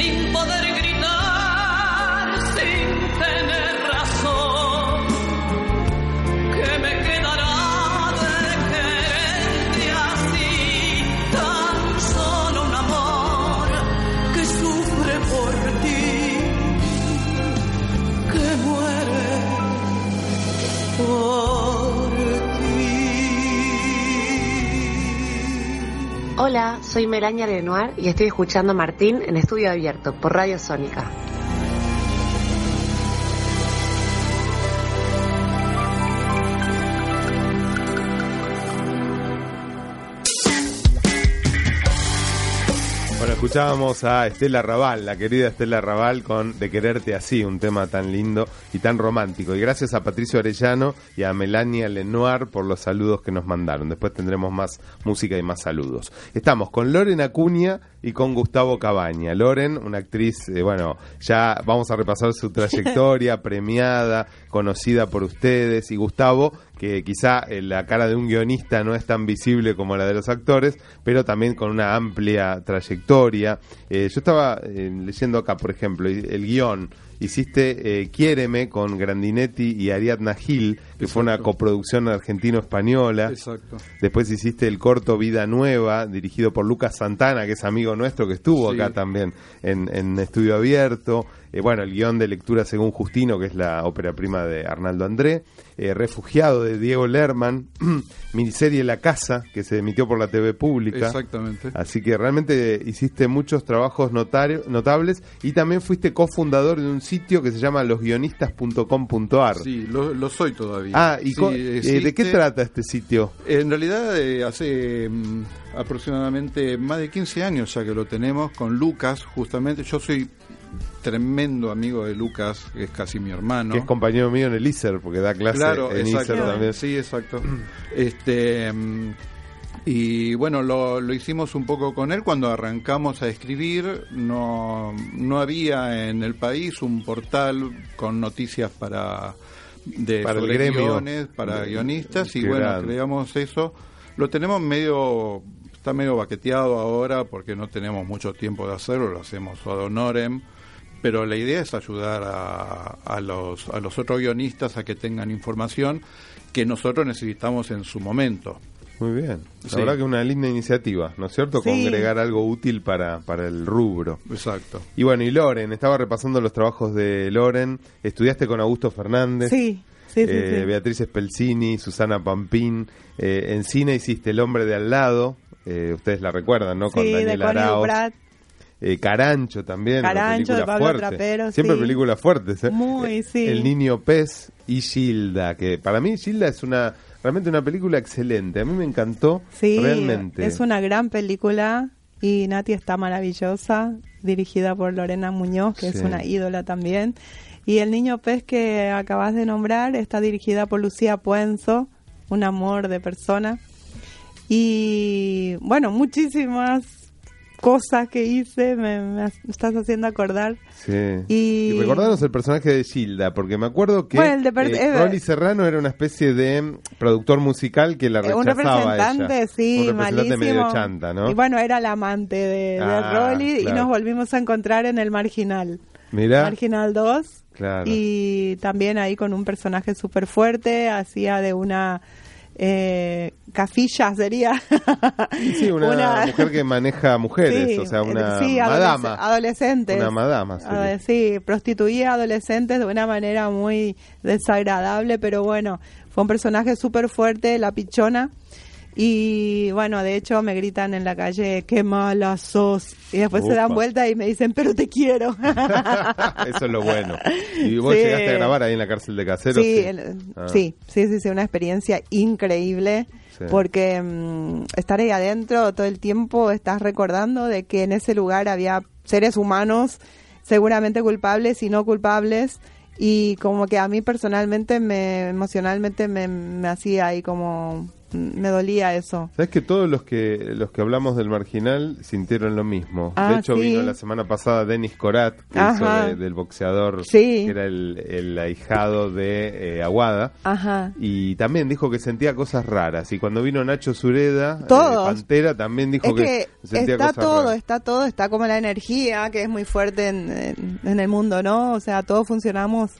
sin poder gritar, sin tener razón. que me quedará de quererte así? Tan solo un amor que sufre por ti, que muere por ti. Hola, soy Melania Lenoir y estoy escuchando a Martín en Estudio Abierto por Radio Sónica. Escuchábamos a Estela Raval, la querida Estela Raval, con De Quererte Así, un tema tan lindo y tan romántico. Y gracias a Patricio Arellano y a Melania Lenoir por los saludos que nos mandaron. Después tendremos más música y más saludos. Estamos con Loren Acuña y con Gustavo Cabaña. Loren, una actriz, eh, bueno, ya vamos a repasar su trayectoria, premiada, conocida por ustedes. Y Gustavo, que quizá eh, la cara de un guionista no es tan visible como la de los actores, pero también con una amplia trayectoria. Eh, yo estaba eh, leyendo acá, por ejemplo, el guion. Hiciste eh, Quiéreme con Grandinetti y Ariadna Gil, que fue una coproducción argentino-española. Exacto. Después hiciste el corto Vida Nueva, dirigido por Lucas Santana, que es amigo nuestro, que estuvo Sí. acá también en, en Estudio Abierto. Eh, bueno, el guion de lectura según Justino, que es la ópera prima de Arnaldo André. Eh, Refugiado de Diego Lerman. Miniserie La Casa, que se emitió por la TV pública. Exactamente. Así que realmente hiciste muchos trabajos notables y también fuiste cofundador de un sitio que se llama losguionistas.com.ar. Sí, lo, lo soy todavía. Ah, ¿y Sí, eh, de qué trata este sitio? En realidad hace mm, aproximadamente más de 15 años ya que lo tenemos con Lucas, justamente. Yo soy tremendo amigo de Lucas, que es casi mi hermano. Que es compañero mío en el ISER, porque da clase Claro, en exacto. ISER también. Sí, exacto. Este y bueno, lo, lo hicimos un poco con él cuando arrancamos a escribir. No, no había en el país un portal con noticias para de Para sobre guiones, para De- guionistas y bueno, grande. creamos eso. Lo tenemos medio está medio baqueteado ahora porque no tenemos mucho tiempo de hacerlo, lo hacemos ad honorem pero la idea es ayudar a, a los, a los otros guionistas a que tengan información que nosotros necesitamos en su momento. Muy bien. La Sí. verdad que una linda iniciativa, ¿no es cierto? Sí. Congregar algo útil para, para el rubro. Exacto. Y bueno, y Loren, estaba repasando los trabajos de Loren. Estudiaste con Augusto Fernández. Sí, sí, sí, eh, sí. Beatriz Spelzini, Susana Pampín. Eh, en cine hiciste El hombre de al lado. eh, ustedes la recuerdan, ¿no? Con Daniel. Duprat. Eh, Carancho también. Carancho, de Pablo fuerte. Trapero, Siempre sí. películas fuertes. ¿eh? Muy, Eh, sí. El niño pez y Gilda, que para mí Gilda es una realmente una película excelente. A mí me encantó Sí, realmente. es una gran película y Nati está maravillosa, dirigida por Lorena Muñoz, que es una ídola también. Y El Niño Pez que acabas de nombrar está dirigida por Lucía Puenzo, un amor de persona. Y bueno, muchísimas cosas que hice, me, me estás haciendo acordar. Sí. Y- Y recordanos el personaje de Gilda, porque me acuerdo que Bueno, el eh, eh, Rolly Serrano era una especie de productor musical que la Eh, un rechazaba a representante, ella. sí, un representante malísimo. medio chanta, ¿no? Y bueno, era el amante de, de Ah, Rolly y nos volvimos a encontrar en el Marginal. Mirá. Marginal 2. Claro. Y también ahí con un personaje súper fuerte, hacía de una eh, cafilla, sería. Sí, una, mujer que maneja mujeres, Sí, o sea, una sí, madama. adolescentes. Una madama, sí, prostituía a adolescentes de una manera muy desagradable, pero bueno, fue un personaje súper fuerte, la pichona. Y bueno, de hecho me gritan en la calle, qué mala sos. Y después se dan vuelta y me dicen, pero te quiero. Eso es lo bueno. ¿Y vos Sí. llegaste a grabar ahí en la cárcel de caseros? Sí, el- Ah. sí, sí, sí, sí, una experiencia increíble. Sí. Porque mm, estar ahí adentro todo el tiempo estás recordando de que en ese lugar había seres humanos seguramente culpables y no culpables y como que a mí personalmente me emocionalmente me, me hacía ahí como me dolía eso. Sabes que todos los que los que hablamos del marginal sintieron lo mismo. Ah, de hecho ¿sí? vino la semana pasada Denis Corat, que Ajá. hizo de- del boxeador, Sí. que era el, el ahijado de eh, Aguada. Ajá. Y también dijo que sentía cosas raras. Y cuando vino Nacho Zureda, eh. Pantera, también dijo Es que sentía está cosas todo, raras. está todo, está como la energía que es muy fuerte en, en- en el mundo, ¿no? O sea, todos funcionamos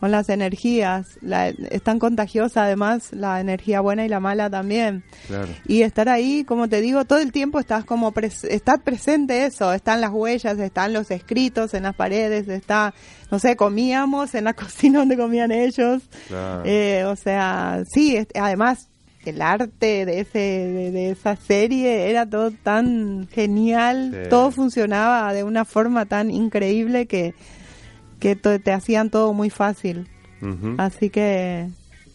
con las energías. La, es tan contagiosa además la energía buena y la mala también. Claro. Y estar ahí, como te digo, todo el tiempo estás como pres- está presente eso, están las huellas, están los escritos en las paredes, está, no sé, comíamos en la cocina donde comían ellos. Claro. Eh, o sea, sí, es- además el arte de ese de, de esa serie era todo tan genial, Sí. todo funcionaba de una forma tan increíble que que te hacían todo muy fácil. Ujú. Así que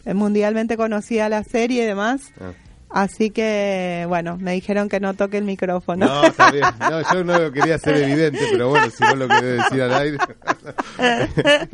eh, mundialmente conocía la serie y demás. Ah. Así que, bueno, me dijeron que no toque el micrófono. No, está bien. No, yo no lo quería hacer evidente, pero bueno, si vos lo querés decir al aire.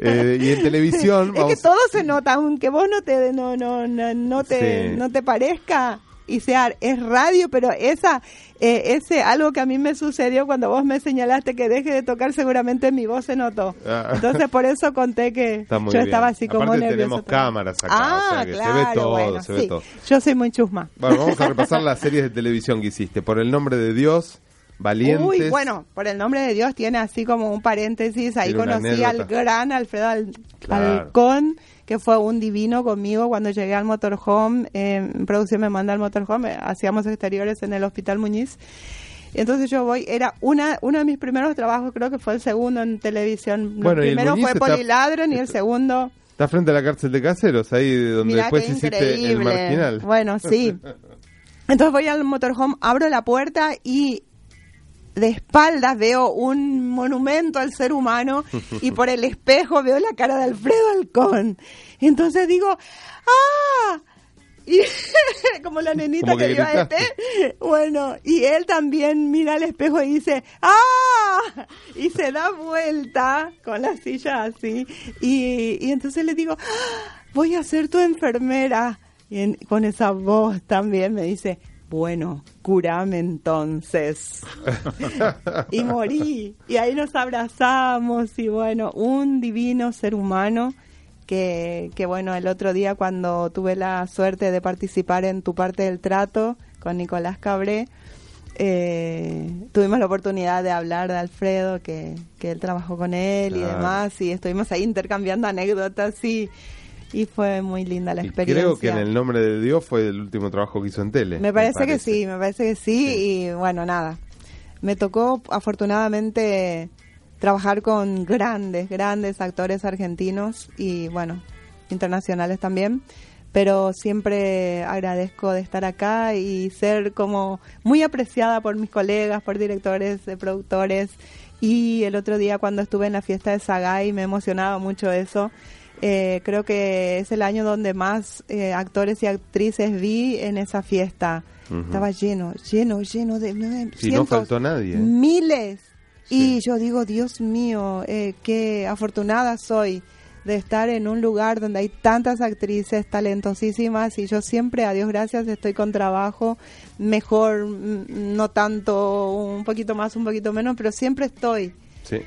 Eh, y en televisión, es que todo se nota, aunque vos no te no no no, no te Sí. no te parezca y sea es radio, pero esa eh, ese algo que a mí me sucedió cuando vos me señalaste que deje de tocar, seguramente mi voz se notó. Ah. Entonces por eso conté que yo bien. estaba así como Aparte nerviosa. tenemos también. cámaras acá, Ah, o sea que se ve claro, todo, bueno, se ve sí. todo. Yo soy muy chusma. Bueno, vamos a repasar las series de televisión que hiciste. Por el nombre de Dios, Valientes. Uy, bueno, por el nombre de Dios tiene así como un paréntesis. Ahí conocí al gran Alfredo Al- Claro. Alcón, que fue un divino conmigo cuando llegué al motorhome. Eh, producción me manda al motorhome, hacíamos exteriores en el Hospital Muñiz. Entonces yo voy, era una uno de mis primeros trabajos, creo que fue el segundo en televisión. Bueno, el el primero Muñiz fue Poliladron y el segundo... Está frente a la cárcel de caseros, ahí de donde Mirá después hiciste el marginal. Bueno, sí. Entonces voy al motorhome, abro la puerta y de espaldas veo un monumento al ser humano y por el espejo veo la cara de Alfredo Alcón. Entonces digo, ¡ah! Y como la nenita que, vio a este, bueno, y él también mira al espejo y dice, ¡ah! Y se da vuelta con la silla así. Y, y entonces le digo, "Ah, voy a ser tu enfermera. Y en- con esa voz también me dice, bueno, curame entonces. y morí. Y ahí nos abrazamos y bueno, un divino ser humano que, que bueno, el otro día cuando tuve la suerte de participar en tu parte del trato con Nicolás Cabré, eh, tuvimos la oportunidad de hablar de Alfredo, que, que él trabajó con él y demás, y estuvimos ahí intercambiando anécdotas y, y fue muy linda la Y experiencia. creo que en el nombre de Dios fue el último trabajo que hizo en tele. Me parece, que sí, me parece que sí, y bueno, nada. Me tocó afortunadamente trabajar con grandes, grandes actores argentinos y bueno, internacionales también, pero siempre agradezco de estar acá y ser como muy apreciada por mis colegas, por directores, eh, productores y el otro día cuando estuve en la fiesta de Sagay me emocionaba mucho eso. Eh, creo que es el año donde más eh, actores y actrices vi en esa fiesta. Estaba lleno, lleno, lleno de... de Sí, no faltó nadie. Miles. Y yo digo, Dios mío, eh, qué afortunada soy de estar en un lugar donde hay tantas actrices talentosísimas y yo siempre, a Dios gracias, estoy con trabajo mejor, mm, no tanto, un poquito más, un poquito menos, pero siempre estoy. Sí.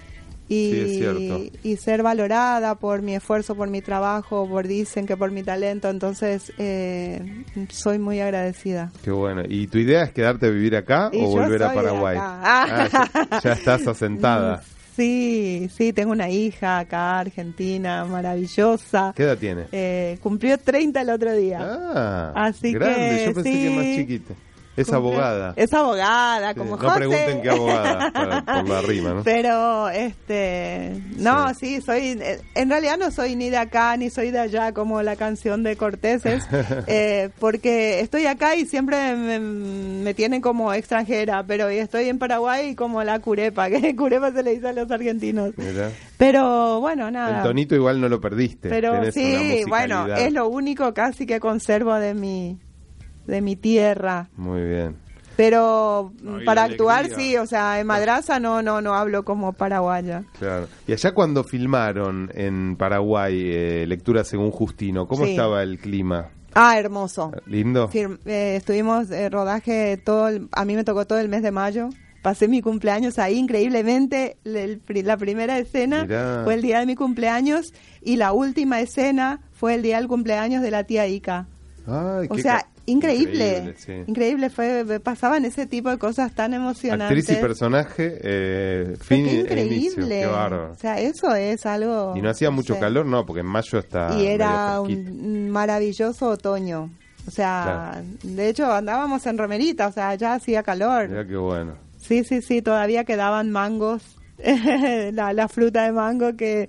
Y, Sí, es cierto. y ser valorada por mi esfuerzo, por mi trabajo, por dicen que por mi talento, entonces eh, soy muy agradecida. Qué bueno. ¿Y tu idea es quedarte a vivir acá Y o volver a Paraguay? Ah, ya, ya estás asentada. Sí, sí, tengo una hija acá, argentina, maravillosa. ¿Qué edad tiene? Eh, cumplió 30 el otro día. Ah, Así grande. que, Yo pensé que sí. más chiquita. Es Cumple- abogada. Es abogada, Sí, como no José. pregunten qué abogada para- por la rima, ¿no? Pero, este, no, sí. soy, en realidad no soy ni de acá ni soy de allá como la canción de Corteses, eh, porque estoy acá y siempre me, me tienen como extranjera, pero estoy en Paraguay como la curepa, que curepa se le dice a los argentinos. Pero bueno, nada. El tonito igual no lo perdiste. Pero sí, bueno, es lo único casi que conservo de mi de mi tierra. Muy bien. Pero No, y para actuar sí, o sea, en madraza no no no hablo como paraguaya. Claro. Y allá cuando filmaron en Paraguay eh, Lectura según Justino, ¿cómo Sí. estaba el clima? Ah, hermoso. Lindo. Fir- eh, estuvimos eh, rodaje todo, el- a mí me tocó todo el mes de mayo. Pasé mi cumpleaños ahí increíblemente. El la primera escena Mirá. fue el día de mi cumpleaños y la última escena fue el día del cumpleaños de la tía Ica. Ay, O qué sea, ca- increíble. sí. Increíble, fue pasaban ese tipo de cosas tan emocionantes. Actriz y personaje, eh, fin que e inicio. increíble. Qué. O sea, eso es algo. Y no hacía mucho sé. calor, no, porque en mayo está. y era un maravilloso otoño. O sea, de hecho andábamos en remerita, o sea, ya hacía calor. Mirá qué bueno. Sí, sí, sí, todavía quedaban mangos, la, la fruta de mango que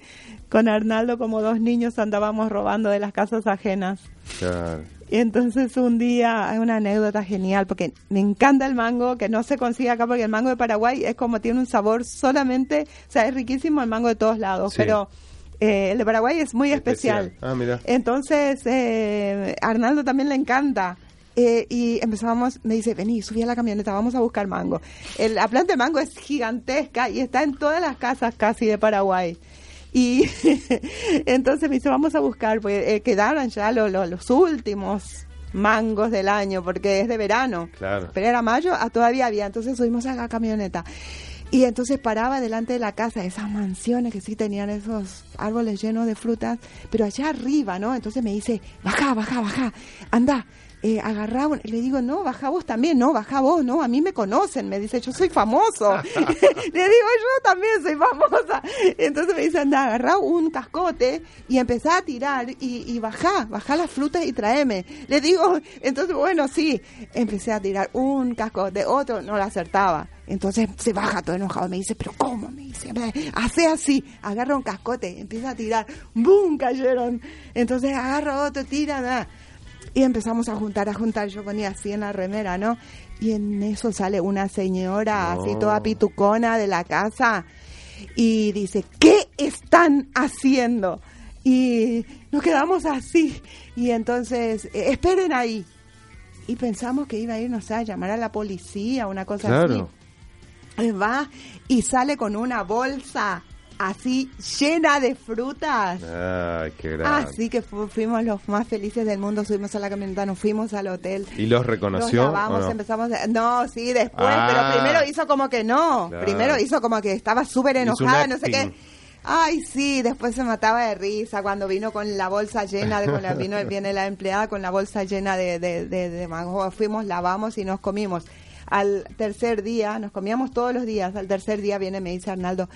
con Arnaldo como dos niños andábamos robando de las casas ajenas. Claro. Y entonces un día hay una anécdota genial porque me encanta el mango que no se consigue acá porque el mango de Paraguay es como tiene un sabor solamente, o sea, es riquísimo el mango de todos lados, Sí. pero eh, el de Paraguay es muy especial. Ah, mira. Entonces, eh, a Arnaldo también le encanta. Eh, y empezábamos, me dice, vení, subí a la camioneta, vamos a buscar mango. El- la planta de mango es gigantesca y está en todas las casas casi de Paraguay. Y entonces me dice, vamos a buscar, porque eh, quedaron ya lo- lo- los últimos mangos del año, porque es de verano. Claro. Pero era mayo, ah, todavía había, entonces subimos a la camioneta. Y entonces paraba delante de la casa, esas mansiones que sí tenían esos árboles llenos de frutas, pero allá arriba, ¿no? Entonces me dice, baja, baja, baja, anda, eh, agarrá un-". Le digo, no, baja vos también, no, baja vos, no, a mí me conocen, me dice, yo soy famoso. Le digo, yo también soy famosa. Entonces me dice, anda, agarrá un cascote y empezá a tirar y, y bajá, bajá las frutas y tráeme. Le digo, entonces, bueno, sí, empecé a tirar un cascote, otro, no lo acertaba. Entonces se baja todo enojado, me dice, pero ¿cómo? Me dice, "Ve, hace así, agarra un cascote, empieza a tirar, ¡boom! cayeron. Entonces agarra otro, tira, nada. Y empezamos a juntar, a juntar, yo ponía así en la remera, ¿no? Y en eso sale una señora No. así toda pitucona de la casa y dice, ¿qué están haciendo? Y nos quedamos así. Y entonces, "Eh, esperen ahí. Y pensamos que iba a ir, no sé, a llamar a la policía, una cosa así. Claro. Va y sale con una bolsa así llena de frutas. Ay, qué grande. Así que fu- fuimos los más felices del mundo, subimos a la camioneta, nos fuimos al hotel. ¿Y los reconoció? Nos lavamos, no? empezamos. a- No, sí, después, Ah. pero primero hizo como que no. Claro. Primero hizo como que estaba súper enojada, no sé qué. Ay, sí, después se mataba de risa cuando vino con la bolsa llena de, con la, vino, viene la empleada con la bolsa llena de, de, de, de mango. Fuimos, lavamos y nos comimos. Al tercer día, nos comíamos todos los días, al tercer día viene y me dice Arnaldo,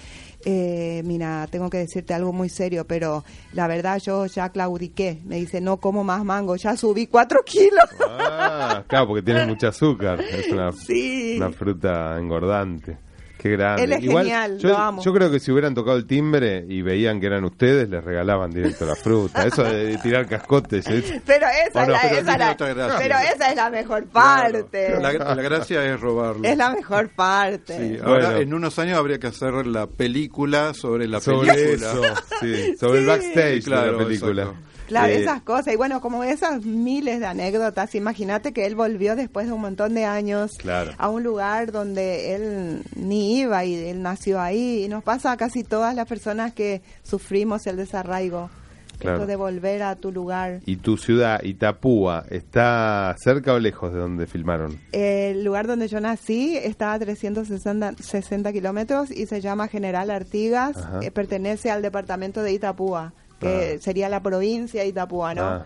eh, mira, tengo que decirte algo muy serio, pero la verdad yo ya claudiqué. Me dice, no como más mango, ya subí cuatro kilos. Ah, claro, porque tiene mucho azúcar. Es una, Sí. una fruta engordante. Qué grande. Él es genial, yo, lo amo. yo creo que si hubieran tocado el timbre y veían que eran ustedes, les regalaban directo la fruta. Eso de tirar cascotes. ¿eh? Pero esa, ¿O es, la, Pero esa la- pero es la mejor parte. La, la gracia es robarlo. Es la mejor parte. Sí, ahora Bueno. en unos años habría que hacer la película sobre la Sobre película. eso, sí, sobre el backstage Claro, de la película. exacto. Claro, Eh, esas cosas. Y bueno, como esas miles de anécdotas, imagínate que él volvió después de un montón de años Claro. a un lugar donde él ni iba y él nació ahí. Y nos pasa a casi todas las personas que sufrimos el desarraigo. Claro. Esto de volver a tu lugar. ¿Y tu ciudad, Itapúa, está cerca o lejos de donde filmaron? El lugar donde yo nací está a 360 60 kilómetros y se llama General Artigas. Eh, pertenece al departamento de Itapúa, que Ah. sería la provincia de Itapúa, ¿no? Ah.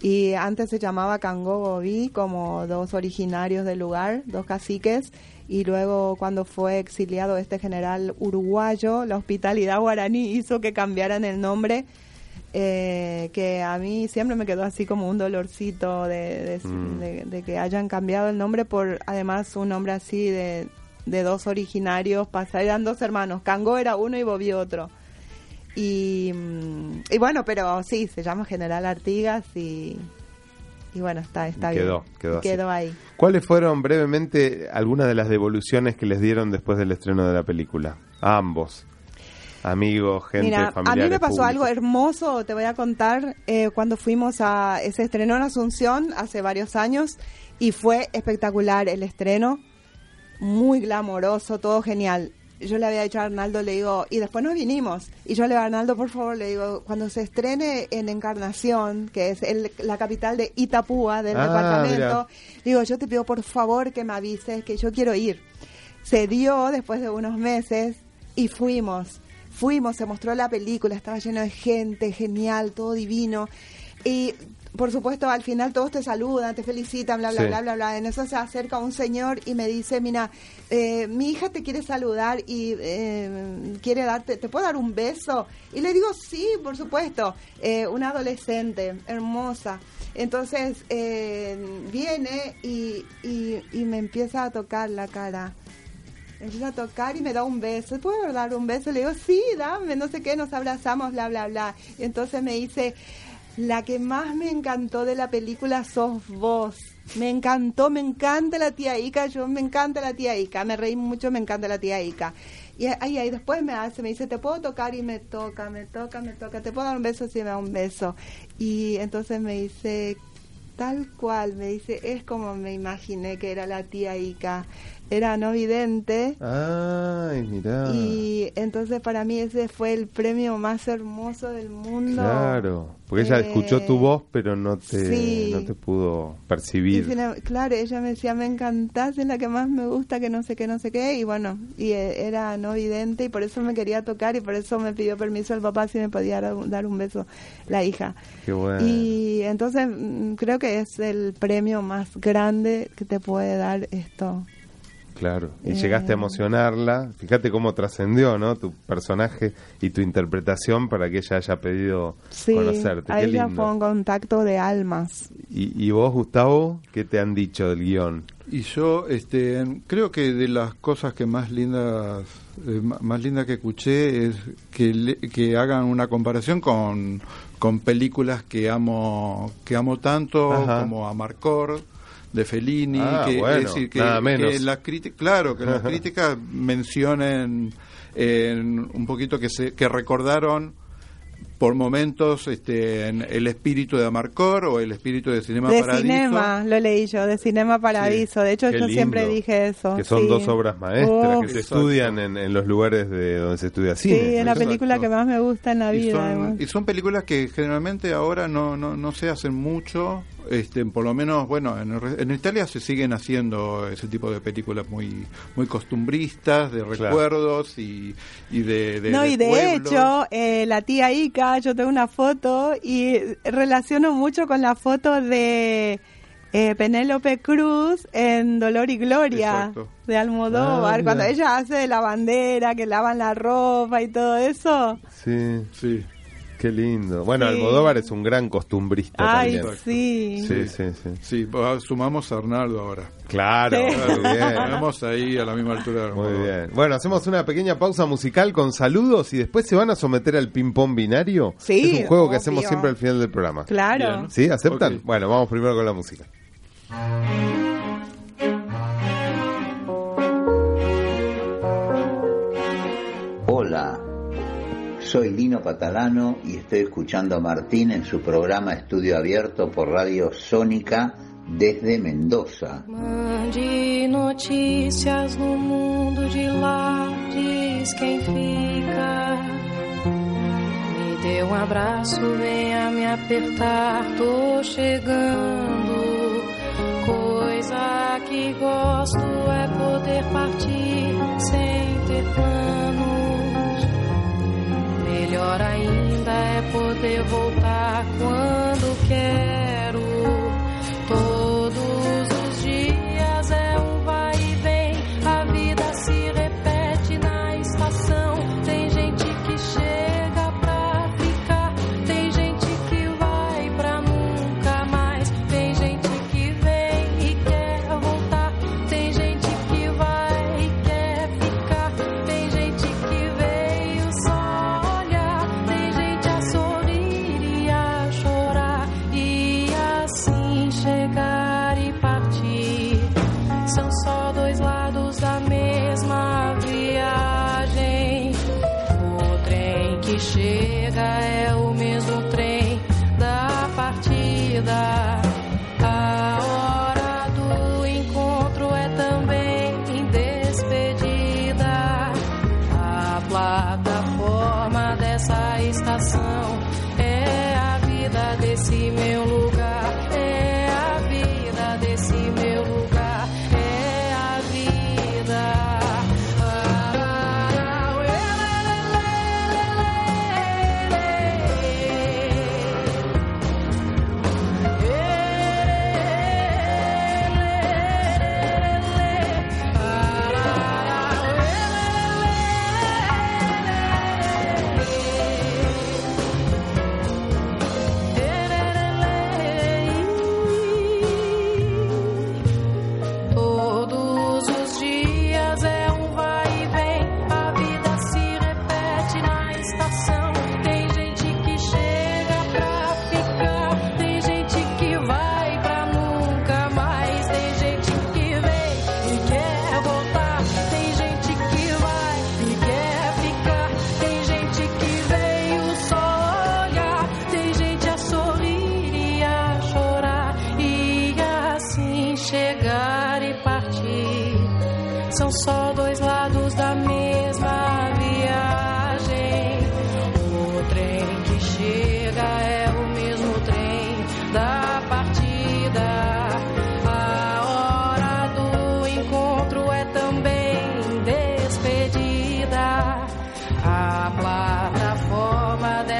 Y antes se llamaba Cangobobí, como dos originarios del lugar, dos caciques. Y luego, cuando fue exiliado este general uruguayo, la hospitalidad guaraní hizo que cambiaran el nombre. eh, que a mí siempre me quedó así como un dolorcito de, de- Mm. de- de que hayan cambiado el nombre por además un nombre así de, de dos originarios, eran dos hermanos, Cango era uno y Bobby otro. Y, mm, y bueno, pero sí, se llama General Artigas y, y bueno, está, está bien. quedó, quedó ahí. ¿Cuáles fueron brevemente algunas de las devoluciones que les dieron después del estreno de la película? A ambos. Amigos, gente, Mira, a familiares. mí me pasó algo hermoso, te voy a contar, eh, cuando fuimos a, se estrenó en Asunción hace varios años y fue espectacular el estreno, muy glamoroso, todo genial. Yo le había dicho a Arnaldo, le digo, y después nos vinimos. Y yo le digo a Arnaldo, por favor, le digo, cuando se estrene en Encarnación, que es el- la capital de Itapúa, del Ah, departamento, digo, yo te pido por favor que me avises que yo quiero ir. Se dio después de unos meses y fuimos. Fuimos, se mostró la película, estaba lleno de gente, genial, todo divino. Y por supuesto, al final todos te saludan, te felicitan, bla, bla, Sí. bla, bla, bla. En eso se acerca un señor y me dice, mira, eh, mi hija te quiere saludar y eh, quiere darte, ¿te puedo dar un beso? Y le digo, sí, por supuesto. Eh, una adolescente, hermosa. Entonces eh, viene y, y, y me empieza a tocar la cara. Empieza a tocar y me da un beso. ¿Puedo dar un beso? Le digo, sí, dame, no sé qué, nos abrazamos, bla, bla, bla. Y entonces me dice, la que más me encantó de la película sos vos. Me encantó, me encanta la tía Ica, yo me encanta la tía Ica, me reí mucho, me encanta la tía Ica. Y ahí, ahí después me hace, me dice, ¿te puedo tocar? Y me toca, me toca, me toca. ¿Te puedo dar un beso? Sí, me da un beso. Y entonces me dice, tal cual, me dice, es como me imaginé que era la tía Ica. Era no vidente. Ay, mirá. Y entonces para mí ese fue el premio más hermoso del mundo. Claro, porque ella Eh, escuchó tu voz, pero no te, sí. no te pudo percibir. claro, ella me decía, me encantás, es la que más me gusta, que no sé qué, no sé qué. Y bueno, y eh, era no vidente y por eso me quería tocar y por eso me pidió permiso el papá si me podía dar un- dar un beso la hija. Qué bueno. Y entonces mm, creo que es el premio más grande que te puede dar esto. Claro, y Eh. llegaste a emocionarla. Fíjate cómo trascendió, ¿no? Tu personaje y tu interpretación para que ella haya pedido Sí, conocerte. Qué ahí ya lindo. fue un contacto de almas. ¿Y, y vos, Gustavo, qué te han dicho del guion? Y yo este, creo que de las cosas que más lindas, eh, más lindas que escuché es que, le- que hagan una comparación con, con películas que amo, que amo tanto Ajá. como Amarcord de Fellini, Ah, que, bueno, es decir, que, nada menos. que las críticas, claro, que las críticas mencionen en un poquito que se, que recordaron por momentos este, en el espíritu de Amarcord o el espíritu de Cinema de Paradiso. cinema, lo leí yo, de Cinema Paradiso. De hecho, Qué yo siempre dije eso. Que son sí. dos obras maestras Oh, que se Exacto. estudian en, en los lugares de donde se estudia cine. Sí, es la Exacto. película que más me gusta en la y vida. son, además. y son películas que generalmente ahora no, no, no se hacen mucho este por lo menos bueno en, el re- en Italia se siguen haciendo ese tipo de películas muy muy costumbristas de recuerdos y, y de, de no, y de pueblos. hecho, eh, la tía Ica, yo tengo una foto y relaciono mucho con la foto de eh, Penélope Cruz en Dolor y Gloria Exacto. de Almodóvar, Ah, cuando ella hace de la bandera, que lavan la ropa y todo eso. Sí, sí qué lindo. Bueno, Sí. Almodóvar es un gran costumbrista Ay, también. sí. Sí, sí, sí. sí sumamos a Arnaldo ahora Claro, Sí. muy bien. Ponemos ahí a la misma altura de Muy bien. Bueno, hacemos una pequeña pausa musical con saludos y después se van a someter al ping-pong binario. Sí, Es un juego que hacemos siempre al final del programa. Claro. Bien. ¿Sí? ¿Aceptan? Bueno, vamos primero con la música. Hola, soy Lino Catalano y estoy escuchando a Martín en su programa Estudio Abierto por Radio Sónica desde Mendoza. Mande notícias no mundo de lá, diz quem fica. Me dê um abraço, venha me apertar, tô chegando. Coisa que gosto é poder partir sem ter planos. Melhor ainda é poder voltar quando quero. que chega é o mesmo trem da partida.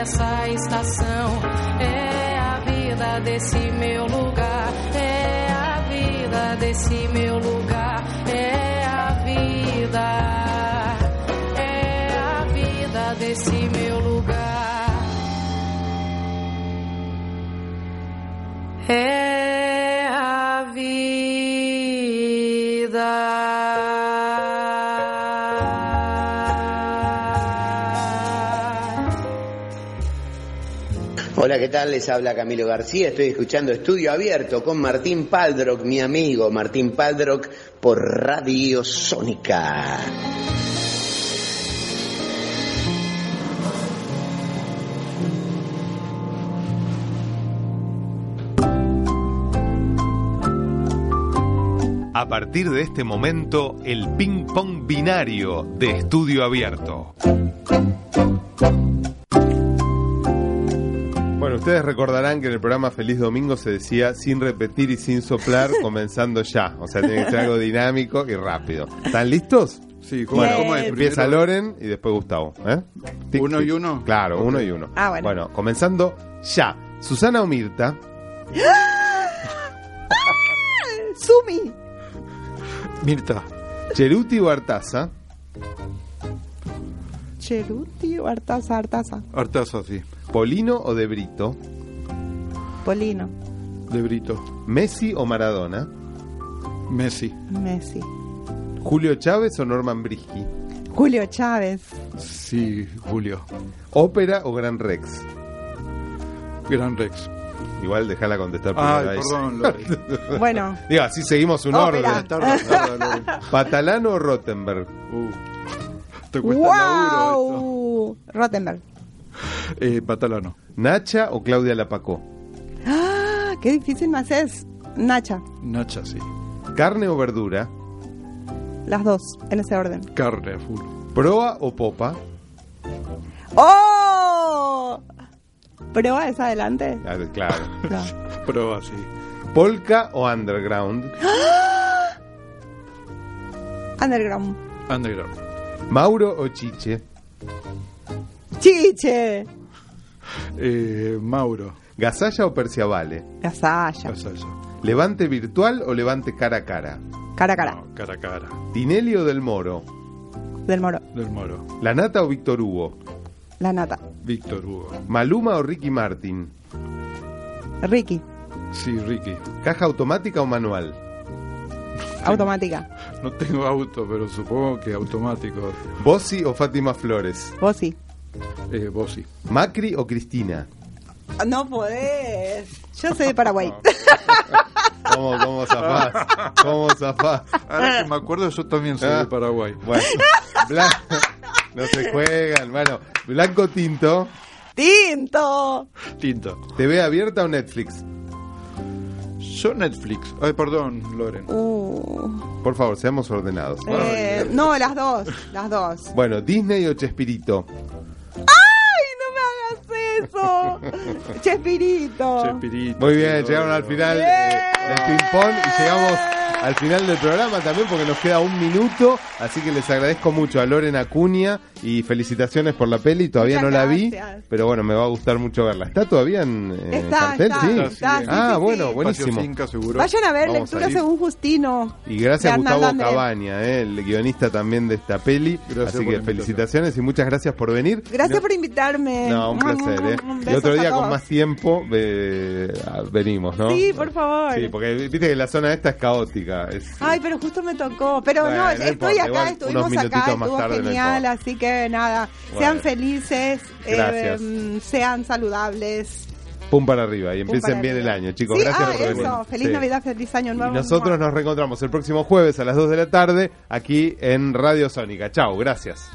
Dessa estação é a vida desse meu lugar. É a vida desse meu lugar. É a vida. É a vida desse meu lugar. É Hola, ¿qué tal? Les habla Camilo García. Estoy escuchando Estudio Abierto con Martín Paldrock, mi amigo Martín Paldrock, por Radio Sónica. A partir de este momento, el ping-pong binario de estudio abierto. Bueno, ustedes recordarán que en el programa Feliz Domingo se decía sin repetir y sin soplar, comenzando ya. O sea, tiene que ser algo dinámico y rápido. ¿Están listos? Sí, ¿cómo, Bueno, cómo es? empieza Loren y después Gustavo. ¿eh? Tic, ¿Uno tic. y uno? Claro, uno y uno. Ah, bueno. Bueno, comenzando ya. Susana o Mirta, Sumi. Mirta. Cheruti o Artaza, Cheruti o Artaza, Artaza. Artaza, sí. Polino o De Brito, Polino. De Brito. Messi o Maradona, Messi. Messi. Julio Chávez o Norman Brisky, Julio Chávez. Sí, Julio. Ópera o Gran Rex. Gran Rex. Igual déjala contestar Ay, primero a ella. perdón, Lori. Bueno, Digo, así seguimos un Ópera. orden. ¿Patalano o Rottenberg? Uh, te cuesta el laburo wow. Rottenberg. Eh, Patalano. ¿Nacha o Claudia Lapacó? Ah, qué difícil me haces. Nacha. Nacha, sí. ¿Carne o verdura? Las dos, en ese orden. Carne, full. ¿Proa o popa? ¡Oh! ¿Prueba es adelante? Ah, Claro. No. Prueba, sí. ¿Polka o underground? Underground. Underground. ¿Mauro o Chiche? Chiche. Eh, Mauro. ¿Gasalla o Perciavale? Gasalla. Casalla. ¿Levante virtual o levante cara a cara? Cara a cara. No, cara a cara. ¿Tinelli o Del Moro? Del Moro. Del Moro. ¿La Nata o Víctor Hugo? La nata. Víctor Hugo. ¿Maluma o Ricky Martin? Ricky. Sí, Ricky. ¿Caja automática o manual? Automática. No tengo auto, pero supongo que automático. ¿Bossi o Fátima Flores? Vos sí. Eh, vos sí. ¿Macri o Cristina? No podés. Yo soy de Paraguay. ¿Cómo, cómo zafás? ¿Cómo zafás? Ahora que me acuerdo, yo también soy Ah. de Paraguay. Bueno, blan- no se juegan. Bueno, blanco tinto, ¡Tinto! Tinto. TV abierta o Netflix. Yo Netflix. Ay, perdón, Loren. Uh, Por favor, seamos ordenados. eh, no, las dos. Las dos. Bueno, Disney o Chespirito. Eso! Chespirito. Chespirito. Muy bien, llegaron al final eh, del ping-pong y llegamos al final del programa también porque nos queda un minuto. Así que les agradezco mucho a Loren Acuña y felicitaciones por la peli. Todavía Muchas no la vi, pero bueno, me va a gustar mucho verla. ¿Está todavía en, en Está, cartel? está, sí. está, sí, ah, sí, bueno, buenísimo. Cinca, seguro. Vayan a ver Vamos Lectura según Justino. Y gracias a Gustavo Andrés. Cabaña, eh, el guionista también de esta peli. Gracias Así que felicitaciones y muchas gracias por venir. Gracias No- por invitarme. No, un placer, ¿eh? Y otro día con más tiempo eh, venimos, ¿no? Sí, por favor. Sí, porque viste que la zona esta es caótica. Es, Ay, pero justo me tocó. Pero Bueno, no, estoy acá, igual estuvimos acá, estuvo tarde genial, así que nada, Bueno. sean felices, eh, sean saludables. pum para arriba y Pum empiecen bien arriba. el año, chicos. Sí, gracias ah, por venir. eso, feliz Sí. Navidad, feliz año Y nuevo. nosotros nos reencontramos el próximo jueves a las 2 de la tarde aquí en Radio Sónica. Chao, gracias.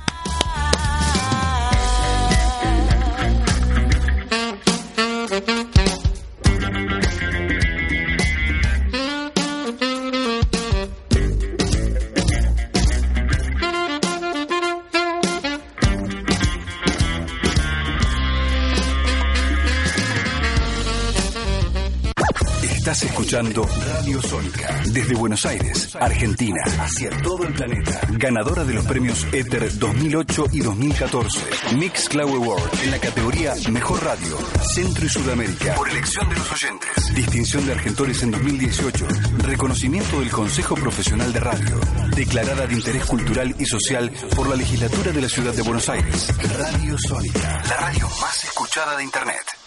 Escuchando Radio Sónica desde Buenos Aires, Argentina, hacia todo el planeta. Ganadora de los premios Ether 2008 y 2014. Mix Cloud Award en la categoría Mejor Radio, Centro y Sudamérica. Por elección de los oyentes. Distinción de Argentores en 2018. Reconocimiento del Consejo Profesional de Radio. Declarada de interés cultural y social por la legislatura de la ciudad de Buenos Aires. Radio Sónica, la radio más escuchada de Internet.